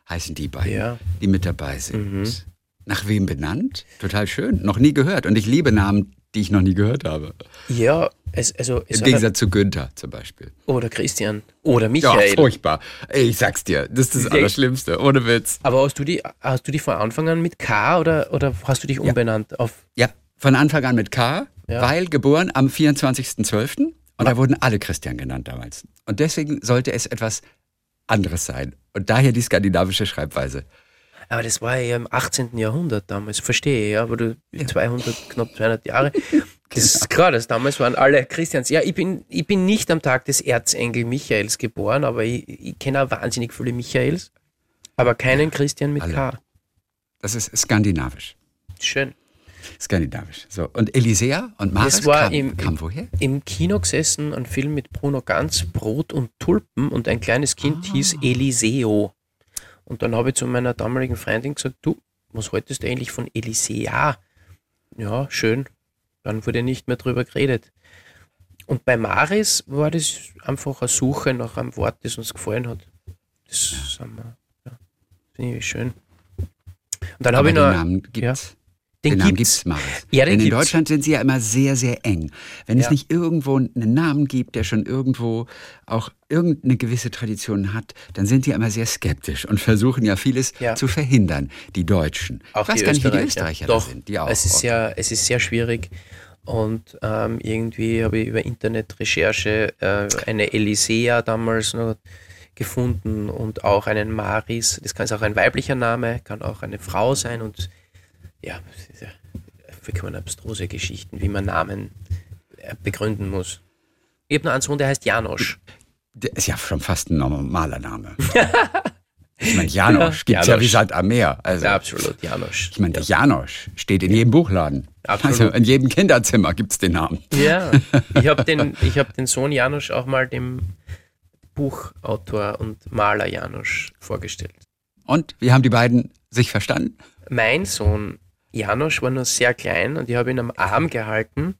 heißen die beiden, Ja. die mit dabei sind. Nach wem benannt? Total schön. Noch nie gehört. Und ich liebe Namen, die ich noch nie gehört habe. Ja, es, also es Im Gegensatz zu Günther zum Beispiel. oder Christian oder Ja, Michael. furchtbar. Ey, ich sag's dir, das ist das Ja. Allerschlimmste, ohne Witz. Aber hast du die, hast du die von Anfang an mit K oder, oder hast du dich umbenannt auf Ja, von Anfang an mit K, Ja. weil geboren am 24.12. Und da wurden alle Christian genannt damals. Und deswegen sollte es etwas anderes sein. Und daher die skandinavische Schreibweise. Aber das war ja im 18. Jahrhundert damals, verstehe ich, ja, aber du 200, knapp 200 Jahre. Das ist klar, das damals waren alle Christians. Ja, ich bin, ich bin nicht am Tag des Erzengel Michaels geboren, aber ich, ich kenne auch wahnsinnig viele Michaels, aber keinen Christian mit alle. K. Das ist skandinavisch. Schön. Skandinavisch. So. Und Elisea und Maris Das war kam, im- kam woher? Im Kino gesessen, ein Film mit Bruno Ganz, Brot und Tulpen und ein kleines Kind hieß Eliseo. Und dann habe ich zu meiner damaligen Freundin gesagt, du, was haltest du eigentlich von Elisea? Ja, schön. Dann wurde nicht mehr drüber geredet. Und bei Maris war das einfach eine Suche nach einem Wort, das uns gefallen hat. Das ja, finde ich schön. Und dann habe ich noch, Namen gibt's. Den den Namen gibt's. Maris. Ja, den Denn in gibt's. Deutschland sind sie ja immer sehr, sehr eng. Wenn es Ja. nicht irgendwo einen Namen gibt, der schon irgendwo auch irgendeine gewisse Tradition hat, dann sind die immer sehr skeptisch und versuchen ja vieles Ja. zu verhindern, die Deutschen. Auch ich weiß die gar nicht, wie die Österreicher. Doch, sind. Die auch. Es ist, sehr, es ist sehr schwierig. Und ähm, irgendwie habe ich über Internetrecherche äh, eine Elisea damals noch gefunden und auch einen Maris. Das kann auch ein weiblicher Name, kann auch eine Frau sein. Und ja, es ja vollkommen abstruse Geschichten, wie man Namen äh, begründen muss. Ich habe noch einen Sohn, der heißt Janosch. Der ist ja schon fast ein normaler Name. ich meine, Janosch gibt's ja Janosch. wie Sand am Meer. Also, Ja, absolut, Janosch. ich meine, der Janosch steht in jedem Buchladen. Absolut. Also in jedem Kinderzimmer gibt's den Namen. Ja, ich habe den, ich hab den Sohn Janusz auch mal dem Buchautor und Maler Janusz vorgestellt. Und wie haben die beiden sich verstanden? Mein Sohn Janusz war noch sehr klein und ich habe ihn am Arm gehalten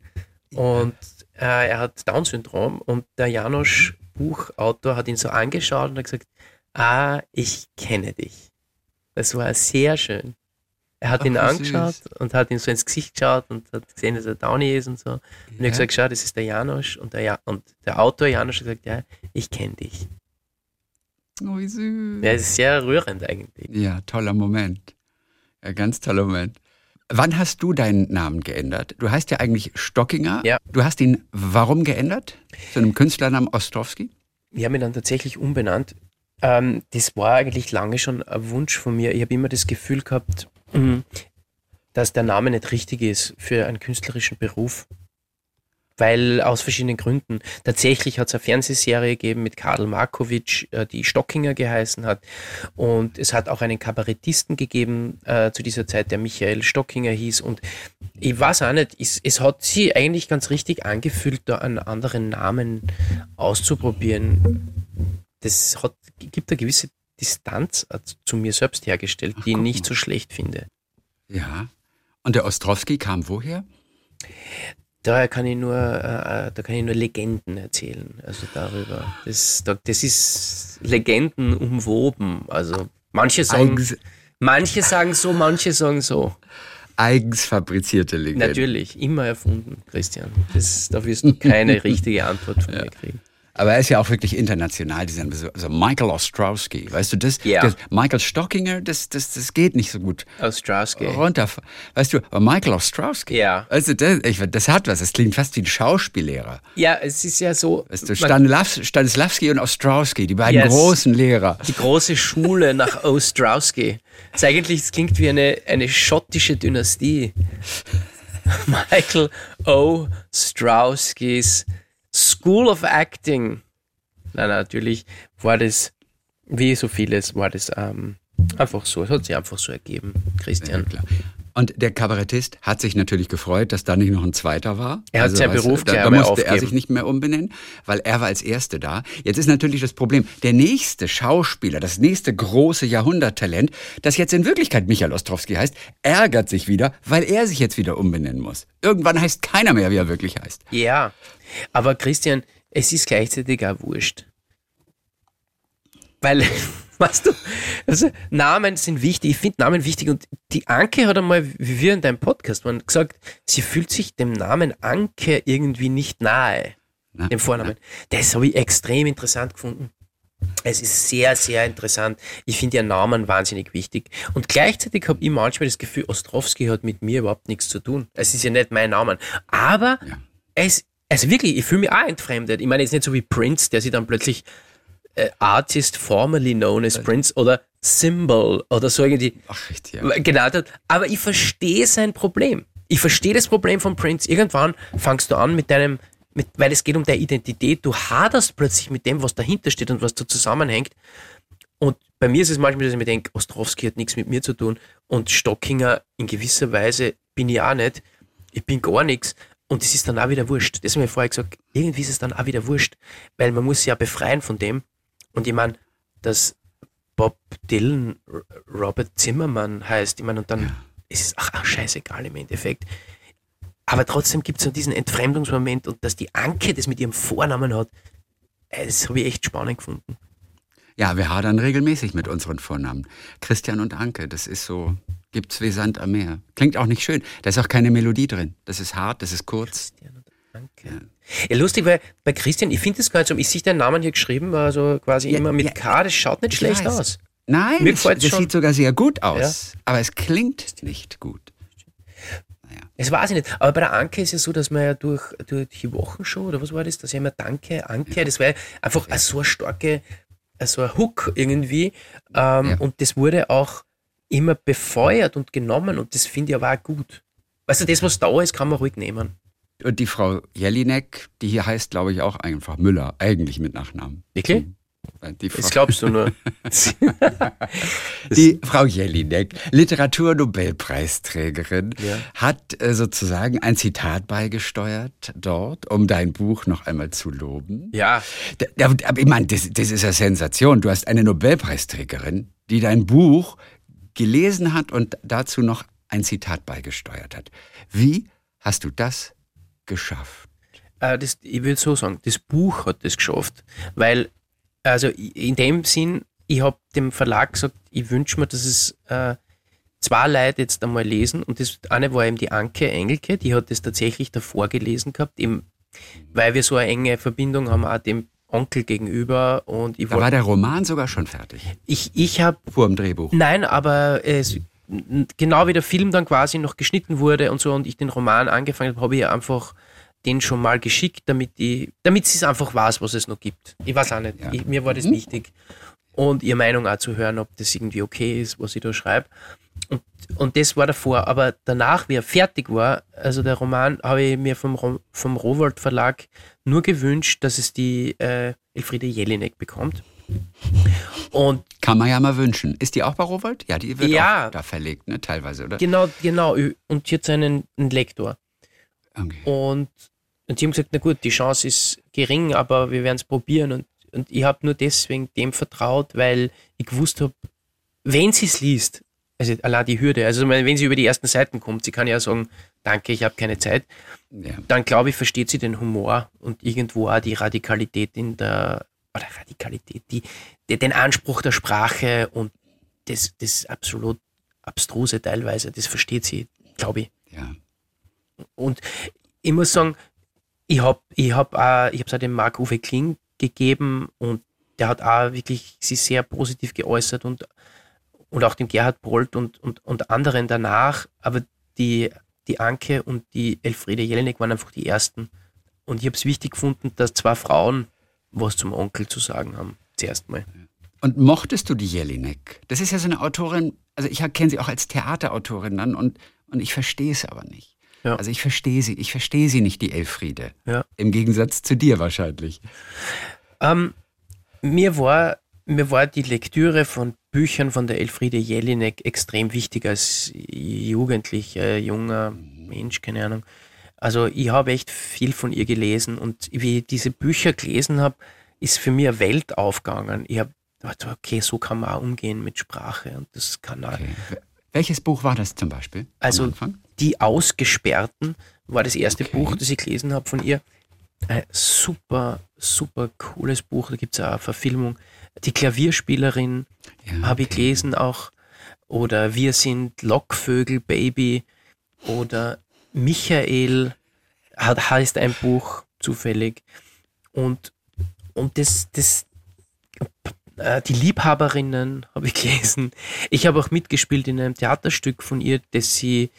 und äh, er hat Down-Syndrom und der Janusz Buchautor hat ihn so angeschaut und hat gesagt, ah, ich kenne dich. Das war sehr schön. Er hat Ach, ihn angeschaut süß. und hat ihm so ins Gesicht geschaut und hat gesehen, dass er Downy ist und so. Und ich Ja. habe gesagt, schau, das ist der Janusz und der, ja und der Autor Janusz hat gesagt, ja, ich kenne dich. Oh, wie süß. Ja, es ist sehr rührend eigentlich. Ja, toller Moment. Ja, ganz toller Moment. Wann hast du deinen Namen geändert? Du heißt ja eigentlich Stockinger. Ja. Du hast ihn warum geändert? Zu einem Künstlernamen Ostrowski? Ich habe mich dann tatsächlich umbenannt. Ähm, das war eigentlich lange schon ein Wunsch von mir. Ich habe immer das Gefühl gehabt, mh, dass der Name nicht richtig ist für einen künstlerischen Beruf. Weil aus verschiedenen Gründen. Tatsächlich hat es eine Fernsehserie gegeben mit Karl Markovic, äh, die Stockinger geheißen hat. Und es hat auch einen Kabarettisten gegeben äh, zu dieser Zeit, der Michael Stockinger hieß. Und ich weiß auch nicht, es, es hat sich eigentlich ganz richtig angefühlt, da einen anderen Namen auszuprobieren. Das hat, gibt eine gewisse Distanz äh, zu mir selbst hergestellt, Ach, die ich nicht mal. so schlecht finde. Ja. Und der Ostrowski kam woher? Da kann ich nur, äh, da kann ich nur Legenden erzählen. Also darüber. Das, da, das ist Legenden umwoben. Also manche sagen, Eigens, manche sagen so, manche sagen so. eigens fabrizierte Legende. Natürlich, immer erfunden, Christian. Das, da wirst du keine richtige Antwort von mir kriegen. Aber er ist ja auch wirklich international. Dieser, so, so Michael Ostrowski, weißt du, das, das Michael Stockinger, das, das, das geht nicht so gut Straussky. runter. Weißt du, Michael Ostrowski, Ja. weißt du, das, ich, das hat was. Das klingt fast wie ein Schauspiellehrer. Ja, es ist ja so. Weißt du, Stanislav, Stanislavski und Ostrowski, die beiden Yes. großen Lehrer. die große Schule nach Ostrowski. Das eigentlich, es klingt wie eine, eine schottische Dynastie. Michael O. Strowskis School of Acting. Nein, natürlich war das, wie so vieles, war das ähm, einfach so. Es hat sich einfach so ergeben, Christian. Klar. Und der Kabarettist hat sich natürlich gefreut, dass da nicht noch ein zweiter war. Also, Er hat weißt du, Beruf da, da musste er aufgeben. sich nicht mehr umbenennen, weil er war als Erste da. Jetzt ist natürlich das Problem, der nächste Schauspieler, das nächste große Jahrhunderttalent, das jetzt in Wirklichkeit Michael Ostrowski heißt, ärgert sich wieder, weil er sich jetzt wieder umbenennen muss. Irgendwann heißt keiner mehr, wie er wirklich heißt. Ja, aber Christian, es ist gleichzeitig auch wurscht. Weil, weißt du, also Namen sind wichtig, ich finde Namen wichtig und die Anke hat einmal, wie wir in deinem Podcast waren, gesagt, sie fühlt sich dem Namen Anke irgendwie nicht nahe, Na, dem Vornamen. Das habe ich extrem interessant gefunden. Es ist sehr, sehr interessant. Ich finde ja Namen wahnsinnig wichtig. Und gleichzeitig habe ich manchmal das Gefühl, Ostrowski hat mit mir überhaupt nichts zu tun. Es ist ja nicht mein Name. Aber Ja. es, also wirklich, ich fühle mich auch entfremdet. Ich meine jetzt nicht so wie Prince, der sich dann plötzlich äh, Artist formerly known as Prince oder Symbol oder so irgendwie Ach, richtig, ja. genannt hat. Aber ich verstehe sein Problem. Ich verstehe das Problem von Prince. Irgendwann fangst du an mit deinem, mit, weil es geht um deine Identität. Du haderst plötzlich mit dem, was dahinter steht und was da zusammenhängt. Und bei mir ist es manchmal, dass ich mir denke, Ostrowski hat nichts mit mir zu tun und Stockinger in gewisser Weise bin ich auch nicht. Ich bin gar nichts. Und es ist dann auch wieder wurscht. Das habe ich vorher gesagt. Irgendwie ist es dann auch wieder wurscht, weil man muss sich ja befreien von dem. Und ich meine, dass Bob Dylan Robert Zimmermann heißt, ich meine, und dann ist es ach, ach scheißegal im Endeffekt. Aber trotzdem gibt es so diesen Entfremdungsmoment und dass die Anke das mit ihrem Vornamen hat, äh, das habe ich echt spannend gefunden. Ja, wir hadern regelmäßig mit unseren Vornamen. Christian und Anke, das ist so, gibt's wie Sand am Meer. Klingt auch nicht schön. Da ist auch keine Melodie drin. Das ist hart, das ist kurz. Christian und Anke. Ja, lustig, weil bei Christian, ich finde das gar nicht so, ich sehe deinen Namen hier geschrieben, also quasi Ja, immer mit ja, K, das schaut nicht ich schlecht weiß. aus. Nein, Mir das, das schon. sieht sogar sehr gut aus. Aber es klingt nicht gut. Das weiß ich nicht. Aber bei der Anke ist ja so, dass man ja durch, durch die Wochenshow, oder was war das, dass ja immer Danke, Anke, das war ja einfach eine so eine starke, so ein Hook irgendwie. Ähm, Ja. Und das wurde auch immer befeuert und genommen und das finde ich aber auch gut. Weißt du, das, was da ist, kann man ruhig nehmen. Und die Frau Jelinek, die hier heißt, glaube ich, auch einfach Müller, eigentlich mit Nachnamen. Wirklich? Die Frau, Das glaubst du nur. die Frau Jelinek, Literaturnobelpreisträgerin, Ja. hat äh, sozusagen ein Zitat beigesteuert dort, um dein Buch noch einmal zu loben. ja, Da- da- Aber ich meine, das, das ist ja Sensation. Du hast eine Nobelpreisträgerin, die dein Buch gelesen hat und dazu noch ein Zitat beigesteuert hat. Wie hast du das geschafft? Äh, das, ich würde so sagen, das Buch hat das geschafft, weil, also in dem Sinn, ich habe dem Verlag gesagt, ich wünsche mir, dass es äh, zwei Leute jetzt einmal lesen und das eine war eben die Anke Engelke, die hat das tatsächlich davor gelesen gehabt, eben, weil wir so eine enge Verbindung haben, auch dem Onkel gegenüber und ich Da war der Roman sogar schon fertig. ich, ich habe Vor dem Drehbuch. Nein, aber es, genau wie der Film dann quasi noch geschnitten wurde und so und ich den Roman angefangen habe, habe ich einfach den schon mal geschickt, damit ich, damit sie es einfach weiß, was es noch gibt. Ich weiß auch nicht. Ja. Ich, mir war das wichtig. Und ihre Meinung auch zu hören, ob das irgendwie okay ist, was ich da schreibe. Und, und das war davor. Aber danach, wie er fertig war, also der Roman, habe ich mir vom, vom Rowold Verlag nur gewünscht, dass es die äh, Elfriede Jelinek bekommt. Und Kann man ja mal wünschen. Ist die auch bei Rowold? Ja, die wird Ja. auch da verlegt, ne? Teilweise, oder? genau, genau. Und jetzt einen, einen Lektor. Okay. Und, und die haben gesagt, na gut, die Chance ist gering, aber wir werden es probieren. Und, und ich habe nur deswegen dem vertraut, weil ich gewusst habe, wenn sie es liest, also allein die Hürde, also wenn sie über die ersten Seiten kommt, sie kann ja sagen, danke, ich habe keine Zeit, Ja. dann glaube ich, versteht sie den Humor und irgendwo auch die Radikalität in der, oder Radikalität, die, die, den Anspruch der Sprache und das, das absolut abstruse teilweise, das versteht sie, glaube ich. ja. Und ich muss sagen, ich habe ich hab auch, ich habe es auch dem Marc-Uwe Kling gegeben und der hat auch wirklich sich sehr positiv geäußert und, und auch dem Gerhard Bolt und, und, und anderen danach. Aber die, die Anke und die Elfriede Jelinek waren einfach die ersten. Und ich habe es wichtig gefunden, dass zwei Frauen was zum Onkel zu sagen haben. Zuerst mal. Und mochtest du die Jelinek? Das ist ja so eine Autorin, also ich kenne sie auch als Theaterautorin dann und, und ich verstehe es aber nicht. Ja. Also ich verstehe sie, ich verstehe sie nicht, die Elfriede. Ja. Im Gegensatz zu dir wahrscheinlich. Ähm, mir, war, mir war die Lektüre von Büchern von der Elfriede Jelinek extrem wichtig als Jugendlicher, junger Mensch, keine Ahnung. Also ich habe echt viel von ihr gelesen und wie ich diese Bücher gelesen habe, ist für mich eine Welt aufgegangen. Ich habe gedacht, okay, so kann man auch umgehen mit Sprache und das kann auch. Okay. Welches Buch war das zum Beispiel? Also? Die Ausgesperrten war das erste Okay. Buch, das ich gelesen habe von ihr. Ein super, super cooles Buch. Da gibt es auch eine Verfilmung. Die Klavierspielerin Ja, habe ich okay. gelesen auch. Oder Wir sind Lockvögel, Baby. Oder Michael hat, heißt ein Buch zufällig. Und, und das, das, äh, die Liebhaberinnen habe ich gelesen. Ich habe auch mitgespielt in einem Theaterstück von ihr, das sie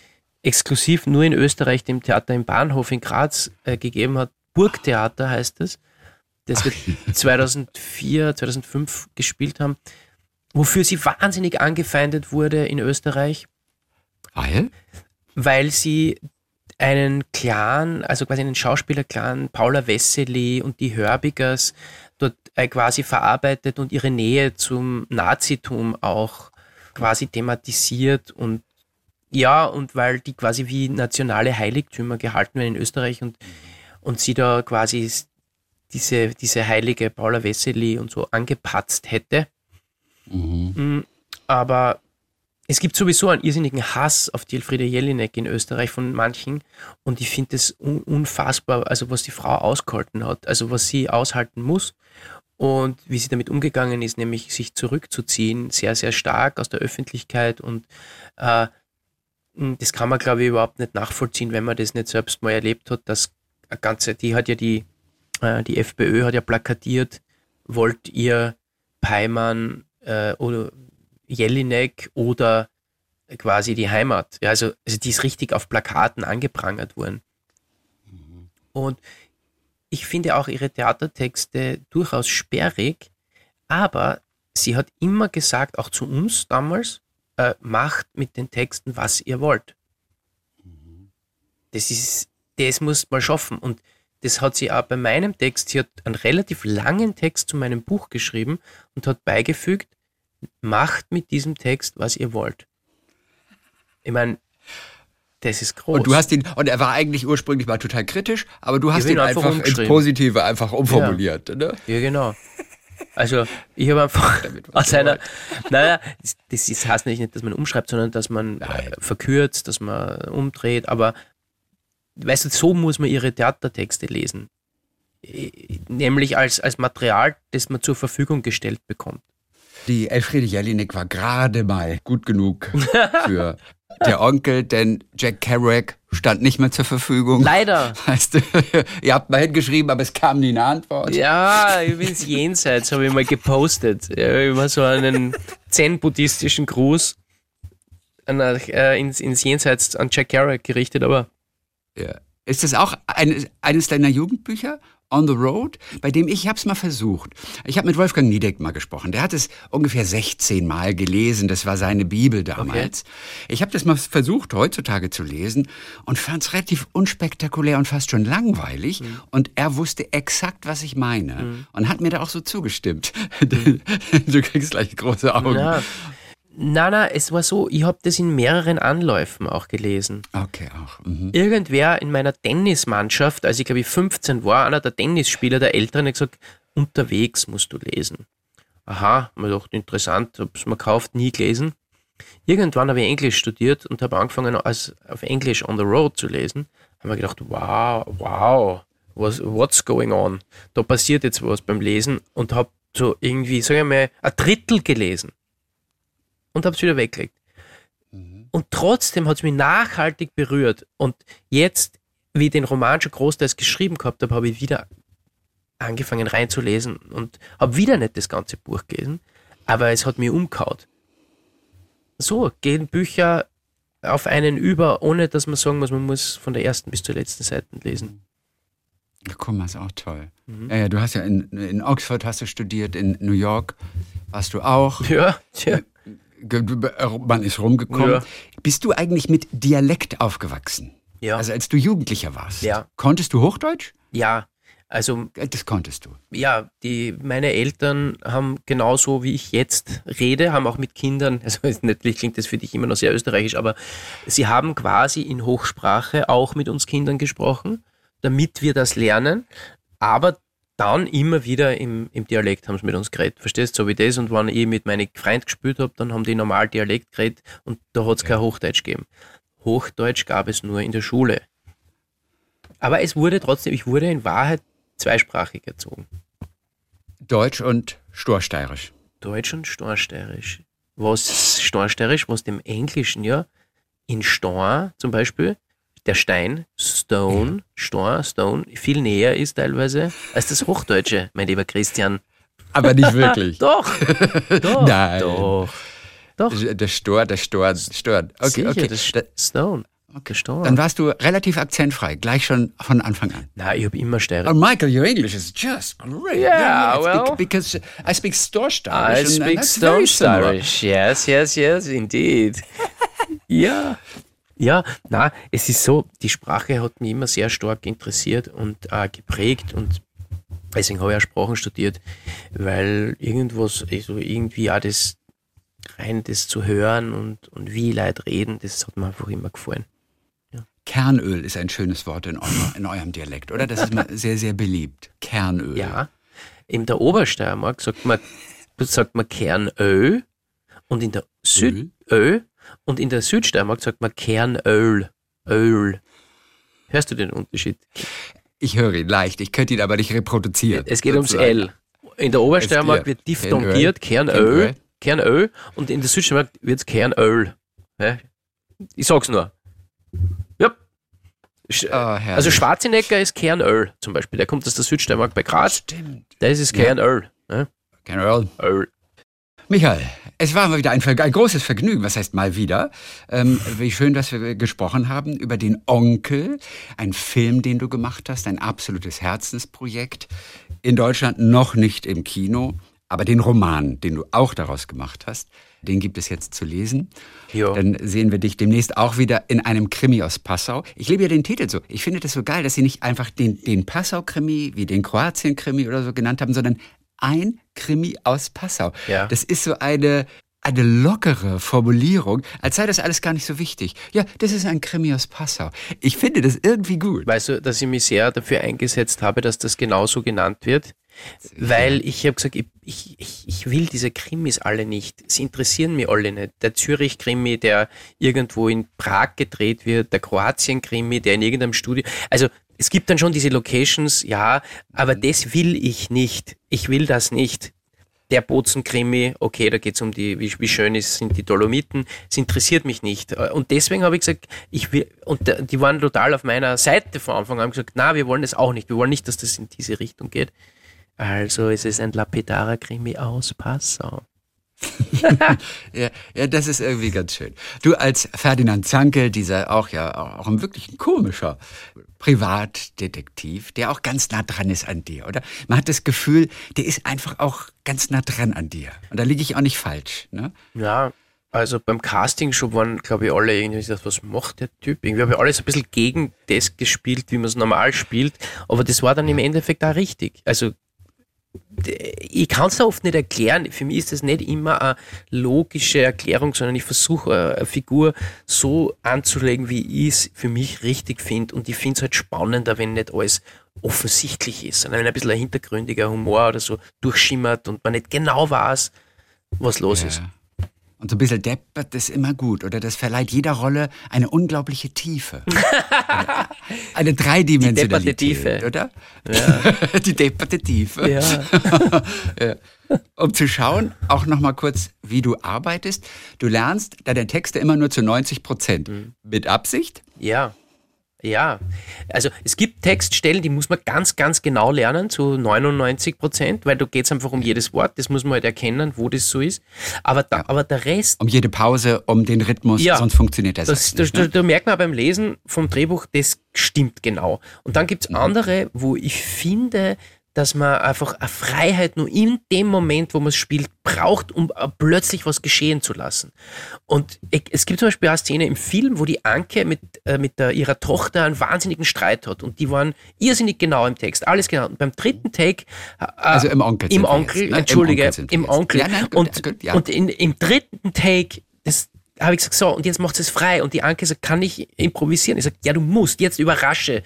exklusiv nur in Österreich dem Theater im Bahnhof in Graz äh, gegeben hat. Burgtheater heißt es. Das wir 2004, 2005 gespielt haben. Wofür sie wahnsinnig angefeindet wurde in Österreich, Weil? weil sie einen Clan, also quasi einen Schauspielerclan, Paula Wessely und die Hörbigers, dort äh, quasi verarbeitet und ihre Nähe zum Nazitum auch quasi thematisiert und ja, und weil die quasi wie nationale Heiligtümer gehalten werden in Österreich und, und sie da quasi diese, diese heilige Paula Wessely und so angepatzt hätte. Mm, Aber es gibt sowieso einen irrsinnigen Hass auf die Elfriede Jelinek in Österreich von manchen und ich finde es un unfassbar, also was die Frau ausgehalten hat, also was sie aushalten muss und wie sie damit umgegangen ist, nämlich sich zurückzuziehen, sehr, sehr stark aus der Öffentlichkeit und äh, das kann man, glaube ich, überhaupt nicht nachvollziehen, wenn man das nicht selbst mal erlebt hat. Das Ganze, die hat ja die, äh, die FPÖ hat ja plakatiert, wollt ihr Peimann äh, oder Jelinek oder quasi die Heimat. Ja, also, also die ist richtig auf Plakaten angeprangert worden. Und ich finde auch ihre Theatertexte durchaus sperrig, aber sie hat immer gesagt, auch zu uns damals, äh, macht mit den Texten, was ihr wollt. Das ist, das muss man schaffen. Und das hat sie auch bei meinem Text, sie hat einen relativ langen Text zu meinem Buch geschrieben und hat beigefügt, macht mit diesem Text, was ihr wollt. Ich meine, das ist groß. Und du hast ihn, und er war eigentlich ursprünglich mal total kritisch, aber du hast ihn ihn einfach einfach ins. Positive einfach umformuliert, ne? Ja, genau. Also, ich habe einfach aus einer, naja, das, das heißt nicht, dass man umschreibt, sondern dass man äh, Nein. verkürzt, dass man umdreht, aber weißt du, so muss man ihre Theatertexte lesen. Äh, Nämlich als, als Material, das man zur Verfügung gestellt bekommt. Die Elfriede Jelinek war gerade mal gut genug für der Onkel, denn Jack Kerouac stand nicht mehr zur Verfügung. Leider. Weißt du, ihr habt mal hingeschrieben, aber es kam nie eine Antwort. Ja, ins Jenseits habe ich mal gepostet. Immer so einen zen-buddhistischen Gruß äh, ins, ins Jenseits an Jack Kerouac gerichtet, aber Ja. Ist das auch ein, eines deiner Jugendbücher? On the Road, bei dem ich, ich habe es mal versucht. Ich habe mit Wolfgang Niedeck mal gesprochen. Der hat es ungefähr 16 Mal gelesen. Das war seine Bibel damals. Ich habe das mal versucht, heutzutage zu lesen und fand es relativ unspektakulär und fast schon langweilig. Mhm. Und er wusste exakt, was ich meine und hat mir da auch so zugestimmt. Mhm. du kriegst gleich große Augen. na, na, na, es war so, ich habe das in mehreren Anläufen auch gelesen. Okay, auch. Mhm. Irgendwer in meiner Tennismannschaft, als ich glaube ich 15 war, einer der Tennisspieler der Älteren, hat gesagt, unterwegs musst du lesen. Aha, mir gedacht, interessant, hab's mir gekauft, nie gelesen. Irgendwann habe ich Englisch studiert und habe angefangen, als auf Englisch on the road zu lesen. Haben wir gedacht, wow, wow, was, what's going on? Da passiert jetzt was beim Lesen und habe so irgendwie, sagen wir mal, ein Drittel gelesen und habe es wieder weggelegt. Und trotzdem hat es mich nachhaltig berührt. Und jetzt, wie ich den Roman schon großteils geschrieben gehabt habe, habe ich wieder angefangen reinzulesen und habe wieder nicht das ganze Buch gelesen, aber es hat mich umgehaut. So gehen Bücher auf einen über, ohne dass man sagen muss, man muss von der ersten bis zur letzten Seite lesen. Ja, guck mal, ist auch toll. Mhm. Ja, ja, du hast ja in, in Oxford hast du studiert, in New York warst du auch. Ja, tja. Man ist rumgekommen. Ja. Bist du eigentlich mit Dialekt aufgewachsen? Ja. Also als du Jugendlicher warst. Ja. Konntest du Hochdeutsch? ja. Also Äh, Das konntest du. ja, die, meine Eltern haben genauso wie ich jetzt rede, haben auch mit Kindern, also natürlich klingt das für dich immer noch sehr österreichisch, aber sie haben quasi in Hochsprache auch mit uns Kindern gesprochen, damit wir das lernen, aber dann immer wieder im, im Dialekt haben sie mit uns geredet. Verstehst du, so wie das? Und wenn ich mit meinen Freunden gespielt habe, dann haben die normal Dialekt geredet und da hat es kein Hochdeutsch gegeben. Hochdeutsch gab es nur in der Schule. Aber es wurde trotzdem, ich wurde in Wahrheit zweisprachig erzogen. Deutsch und Storsteirisch. Deutsch und Storsteirisch. Was Storsteirisch, was dem Englischen ja in Stor zum Beispiel, der Stein, Stone, Stor, Stone, viel näher ist teilweise als das Hochdeutsche, mein lieber Christian. Aber nicht wirklich. Doch, doch, Nein. doch, doch. Der Stor, der Stor, stört. Okay, Sicher, okay. das Da- Stone, der Stor. Dann warst du relativ akzentfrei, gleich schon von Anfang an. Na, ich habe immer Oh, Steirisch. Michael, your English is just great. Yeah, it's well- bec- because I speak Storsteirisch. I speak. Irish. Yes, yes, yes, indeed. ja. Ja, na, es ist so, die Sprache hat mich immer sehr stark interessiert und äh, geprägt und deswegen habe ich auch Sprachen studiert, weil irgendwas, also irgendwie auch das rein das zu hören und, und wie Leute reden, das hat mir einfach immer gefallen. Kernöl ist ein schönes Wort in, euer, in eurem Dialekt, oder? Das ist mal sehr, sehr beliebt. Kernöl. Ja. In der Obersteiermark sagt man, sagt man Kernöl und in der Süd Öl und in der Südsteiermark sagt man Kernöl. Öl. Hörst du den Unterschied? Ich höre ihn leicht, ich könnte ihn aber nicht reproduzieren. Es geht ums. L. In der Obersteiermark wird diphthongiert Kernöl, Kernöl. Und in der Südsteiermark wird es Kernöl. Ich sag's nur. Ja. Oh, herrlich. also Schwarzenegger ist Kernöl zum Beispiel. Der kommt aus der Südsteiermark bei Graz. Stimmt. Das ist Kernöl. Ja? Kernöl. Öl. Michael, es war mal wieder ein, ein großes Vergnügen. Was heißt mal wieder? Ähm, wie schön, dass wir gesprochen haben über den Onkel, ein Film, den du gemacht hast, ein absolutes Herzensprojekt. In Deutschland noch nicht im Kino, aber den Roman, den du auch daraus gemacht hast, den gibt es jetzt zu lesen. Ja. Dann sehen wir dich demnächst auch wieder in einem Krimi aus Passau. Ich liebe ja den Titel so. Ich finde das so geil, dass sie nicht einfach den, den Passau-Krimi wie den Kroatien-Krimi oder so genannt haben, sondern ein Krimi aus Passau. Ja. Das ist so eine, eine lockere Formulierung, als sei das alles gar nicht so wichtig. Ja, das ist ein Krimi aus Passau. Ich finde das irgendwie gut. Weißt du, dass ich mich sehr dafür eingesetzt habe, dass das genauso genannt wird? Weil ich habe gesagt, ich, ich, ich, will diese Krimis alle nicht. Sie interessieren mich alle nicht. Der Zürich-Krimi, der irgendwo in Prag gedreht wird, der Kroatien-Krimi, der in irgendeinem Studio. Also es gibt dann schon diese Locations, ja, aber das will ich nicht. Ich will das nicht. der Bozen-Krimi, okay, da geht es um die, wie, wie schön ist, sind die Dolomiten, es interessiert mich nicht. Und deswegen habe ich gesagt, ich will, und die waren total auf meiner Seite von Anfang an, haben gesagt, na, wir wollen das auch nicht, wir wollen nicht, dass das in diese Richtung geht. Also ist es ein lapidarer Krimi aus Passau. ja, ja, das ist irgendwie ganz schön. Du als Ferdinand Zanke, dieser auch ja auch ein wirklich komischer Privatdetektiv, der auch ganz nah dran ist an dir, oder? Man hat das Gefühl, der ist einfach auch ganz nah dran an dir. Und da liege ich auch nicht falsch, ne? Ja, also beim Casting schon waren, glaube ich, alle irgendwie gesagt, was macht der Typ? Irgendwie habe ich alles ein bisschen gegen das gespielt, wie man es normal spielt. Aber das war dann im Endeffekt auch richtig. Also ich kann es oft nicht erklären. Für mich ist das nicht immer eine logische Erklärung, sondern ich versuche eine Figur so anzulegen, wie ich es für mich richtig finde. Und ich finde es halt spannender, wenn nicht alles offensichtlich ist, sondern wenn ein bisschen ein hintergründiger Humor oder so durchschimmert und man nicht genau weiß, was los ja. ist. Und so ein bisschen deppert ist immer gut, oder? Das verleiht jeder Rolle eine unglaubliche Tiefe. eine Dreidimensionalität, Die Tiefe. oder? Ja. Die depperte Tiefe. Ja. Um zu schauen, auch noch mal kurz, wie du arbeitest. Du lernst deine Texte immer nur zu 90 Prozent. Mhm. Mit Absicht? Ja. Ja, also es gibt Textstellen, die muss man ganz, ganz genau lernen, zu 99 Prozent, weil da geht es einfach um jedes Wort, das muss man halt erkennen, wo das so ist. Aber, da, ja. aber der Rest... Um jede Pause, um den Rhythmus, ja, sonst funktioniert das, das nicht. Da, ne? da, merkt man beim Lesen vom Drehbuch, das stimmt genau. Und dann gibt es mhm. andere, wo ich finde, dass man einfach eine Freiheit nur in dem Moment, wo man es spielt, braucht, um plötzlich was geschehen zu lassen. Und es gibt zum Beispiel eine Szene im Film, wo die Anke mit, äh, mit der, ihrer Tochter einen wahnsinnigen Streit hat und die waren irrsinnig genau im Text, alles genau. Und beim dritten Take, äh, also im Onkel, im Onkel, jetzt, ne? entschuldige, im Onkel, im Onkel. Ja, nein, und, ja. und in, im dritten Take, habe ich gesagt, so, und jetzt macht es frei. Und die Anke sagt, kann ich improvisieren? Ich sage, ja, du musst, jetzt überrasche,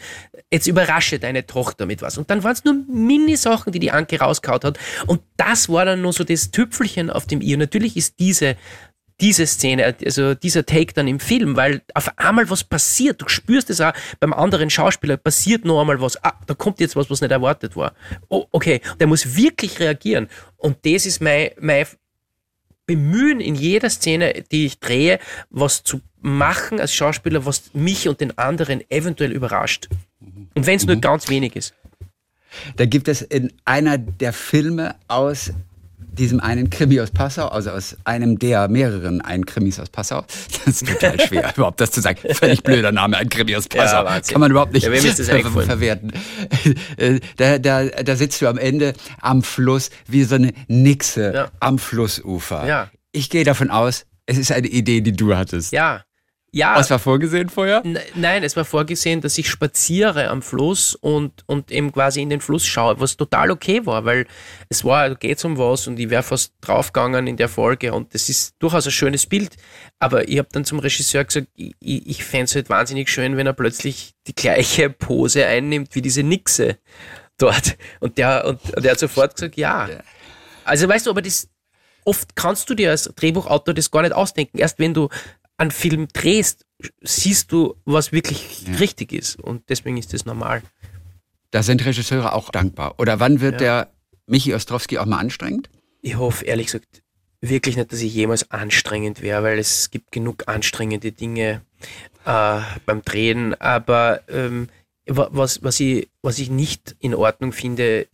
jetzt überrasche deine Tochter mit was. Und dann waren es nur Mini-Sachen, die die Anke rauskaut hat. Und das war dann nur so das Tüpfelchen auf dem I. Und natürlich ist diese, diese Szene, also dieser Take dann im Film, weil auf einmal was passiert. Du spürst es auch beim anderen Schauspieler, passiert noch einmal was. Ah, da kommt jetzt was, was nicht erwartet war. Oh, okay, der muss wirklich reagieren. Und das ist mein, mein bemühen, in jeder Szene, die ich drehe, was zu machen als Schauspieler, was mich und den anderen eventuell überrascht. Und wenn es mhm. nur ganz wenig ist. Da gibt es in einer der Filme aus diesem einen Krimi aus Passau, also aus einem der mehreren ein Krimis aus Passau. Das ist total schwer, überhaupt das zu sagen. Völlig blöder Name, ein Krimi aus Passau. Ja, Kann man überhaupt nicht ja, ver verwerten. Da, da, da sitzt du am Ende am Fluss wie so eine Nixe ja. am Flussufer. Ja. Ich gehe davon aus, es ist eine Idee, die du hattest. Ja, ja. Was war vorgesehen vorher? Nein, es war vorgesehen, dass ich spaziere am Fluss und, und eben quasi in den Fluss schaue, was total okay war, weil es war, geht um was und ich wäre fast draufgegangen in der Folge und das ist durchaus ein schönes Bild. Aber ich habe dann zum Regisseur gesagt, ich, ich fände es halt wahnsinnig schön, wenn er plötzlich die gleiche Pose einnimmt wie diese Nixe dort. Und der, und, und der hat sofort gesagt, ja. Also weißt du, aber das, oft kannst du dir als Drehbuchautor das gar nicht ausdenken. Erst wenn du einen Film drehst, siehst du, was wirklich ja. richtig ist. Und deswegen ist das normal. Da sind Regisseure auch dankbar. Oder wann wird ja. der Michi Ostrowski auch mal anstrengend? Ich hoffe, ehrlich gesagt, wirklich nicht, dass ich jemals anstrengend wäre, weil es gibt genug anstrengende Dinge äh, beim Drehen. Aber ähm, was, was, ich, was ich nicht in Ordnung finde,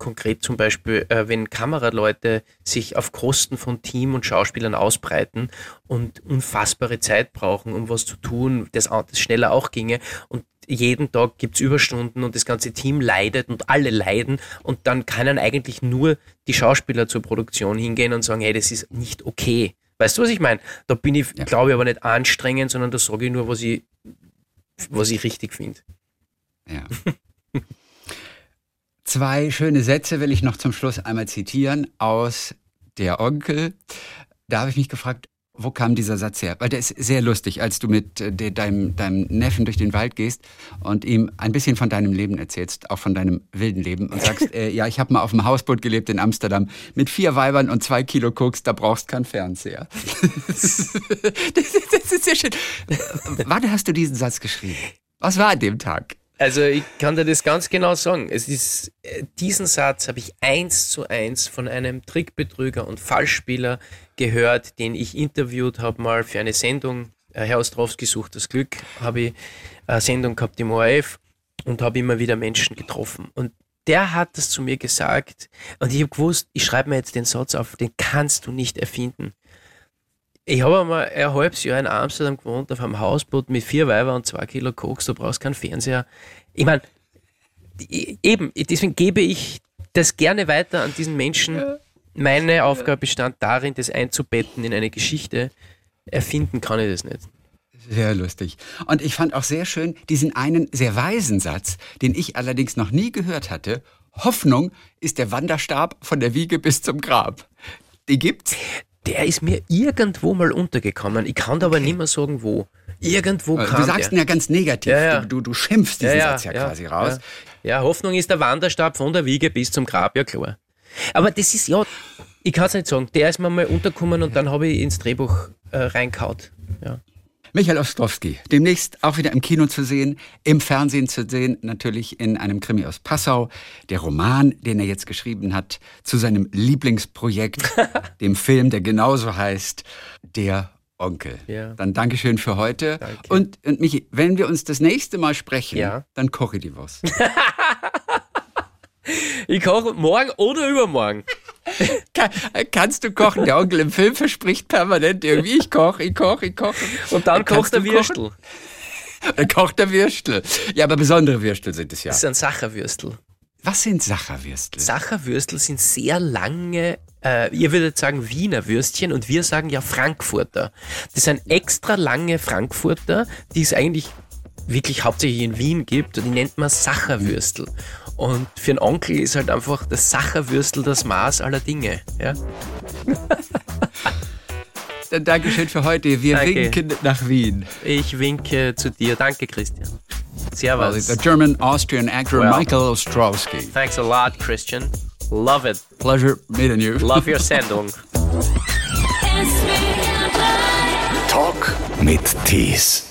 konkret zum Beispiel, äh, wenn Kameraleute sich auf Kosten von Team und Schauspielern ausbreiten und unfassbare Zeit brauchen, um was zu tun, das, das schneller auch ginge und jeden Tag gibt es Überstunden und das ganze Team leidet und alle leiden und dann können eigentlich nur die Schauspieler zur Produktion hingehen und sagen, hey, das ist nicht okay. Weißt du, was ich meine? Da bin ich, ja. glaube ich, aber nicht anstrengend, sondern da sage ich nur, was ich, was ich richtig finde. Ja. Zwei schöne Sätze will ich noch zum Schluss einmal zitieren aus Der Onkel. Da habe ich mich gefragt, wo kam dieser Satz her? Weil der ist sehr lustig, als du mit äh, deinem, deinem Neffen durch den Wald gehst und ihm ein bisschen von deinem Leben erzählst, auch von deinem wilden Leben und sagst, äh, ja, ich habe mal auf dem Hausboot gelebt in Amsterdam mit vier Weibern und zwei Kilo Koks, da brauchst keinen Fernseher. das, das, ist sehr schön. Wann hast du diesen Satz geschrieben? Was war an dem Tag? Also ich kann dir das ganz genau sagen. Es ist, äh, diesen Satz habe ich eins zu eins von einem Trickbetrüger und Falschspieler gehört, den ich interviewt habe mal für eine Sendung. Äh, Herr Ostrowski sucht das Glück, habe ich eine Sendung gehabt im ORF und habe immer wieder Menschen getroffen. Und der hat das zu mir gesagt und ich habe gewusst, ich schreibe mir jetzt den Satz auf, den kannst du nicht erfinden. Ich habe einmal ein halbes Jahr in Amsterdam gewohnt, auf einem Hausboot mit vier Weiber und zwei Kilo Koks, du brauchst keinen Fernseher. Ich meine, eben, deswegen gebe ich das gerne weiter an diesen Menschen. Meine Aufgabe bestand darin, das einzubetten in eine Geschichte. Erfinden kann ich das nicht. Sehr lustig. Und ich fand auch sehr schön diesen einen sehr weisen Satz, den ich allerdings noch nie gehört hatte. Hoffnung ist der Wanderstab von der Wiege bis zum Grab. Die gibt's? Der ist mir irgendwo mal untergekommen. Ich kann da aber nicht mehr sagen, wo. Irgendwo Du kam sagst ihn der. ja ganz negativ. Ja, ja. Du, du, du schimpfst diesen Satz ja, quasi raus. Ja. ja, Hoffnung ist der Wanderstab von der Wiege bis zum Grab, ja klar. Aber das ist ja, ich kann es nicht sagen, der ist mir mal untergekommen und dann habe ich ins Drehbuch äh, reinkaut. Ja. Michael Ostrowski, demnächst auch wieder im Kino zu sehen, im Fernsehen zu sehen, natürlich in einem Krimi aus Passau. Der Roman, den er jetzt geschrieben hat, zu seinem Lieblingsprojekt, dem Film, der genauso heißt, Der Onkel. Ja. Dann Dankeschön für heute. Danke. Und, und Michi, wenn wir uns das nächste Mal sprechen, Ja. dann koche ich die Wurst. Ich koche morgen oder übermorgen. Kann, kannst du kochen? Der Onkel im Film verspricht permanent irgendwie, ich koche, ich koche, ich koche. Und dann kocht kochen? Würstel. Dann kocht der Würstel. Ja, aber besondere Würstel sind es ja. Das ist ein Sacherwürstel. Was sind Sacherwürstel? Sacherwürstel sind sehr lange, äh, ihr würdet sagen Wiener Würstchen und wir sagen ja Frankfurter. Das sind extra lange Frankfurter, die es eigentlich wirklich hauptsächlich in Wien gibt und die nennt man Sacherwürstel. Und für einen Onkel ist halt einfach das Sacherwürstel das Maß aller Dinge. Ja? Dann Dankeschön für heute. Wir Danke. winken nach Wien. Ich winke zu dir. Danke, Christian. Servus. the German Austrian actor Well. Michael Ostrowski. Thanks a lot, Christian. Love it. Pleasure meeting you. Love your Sendung. Talk mit Tees.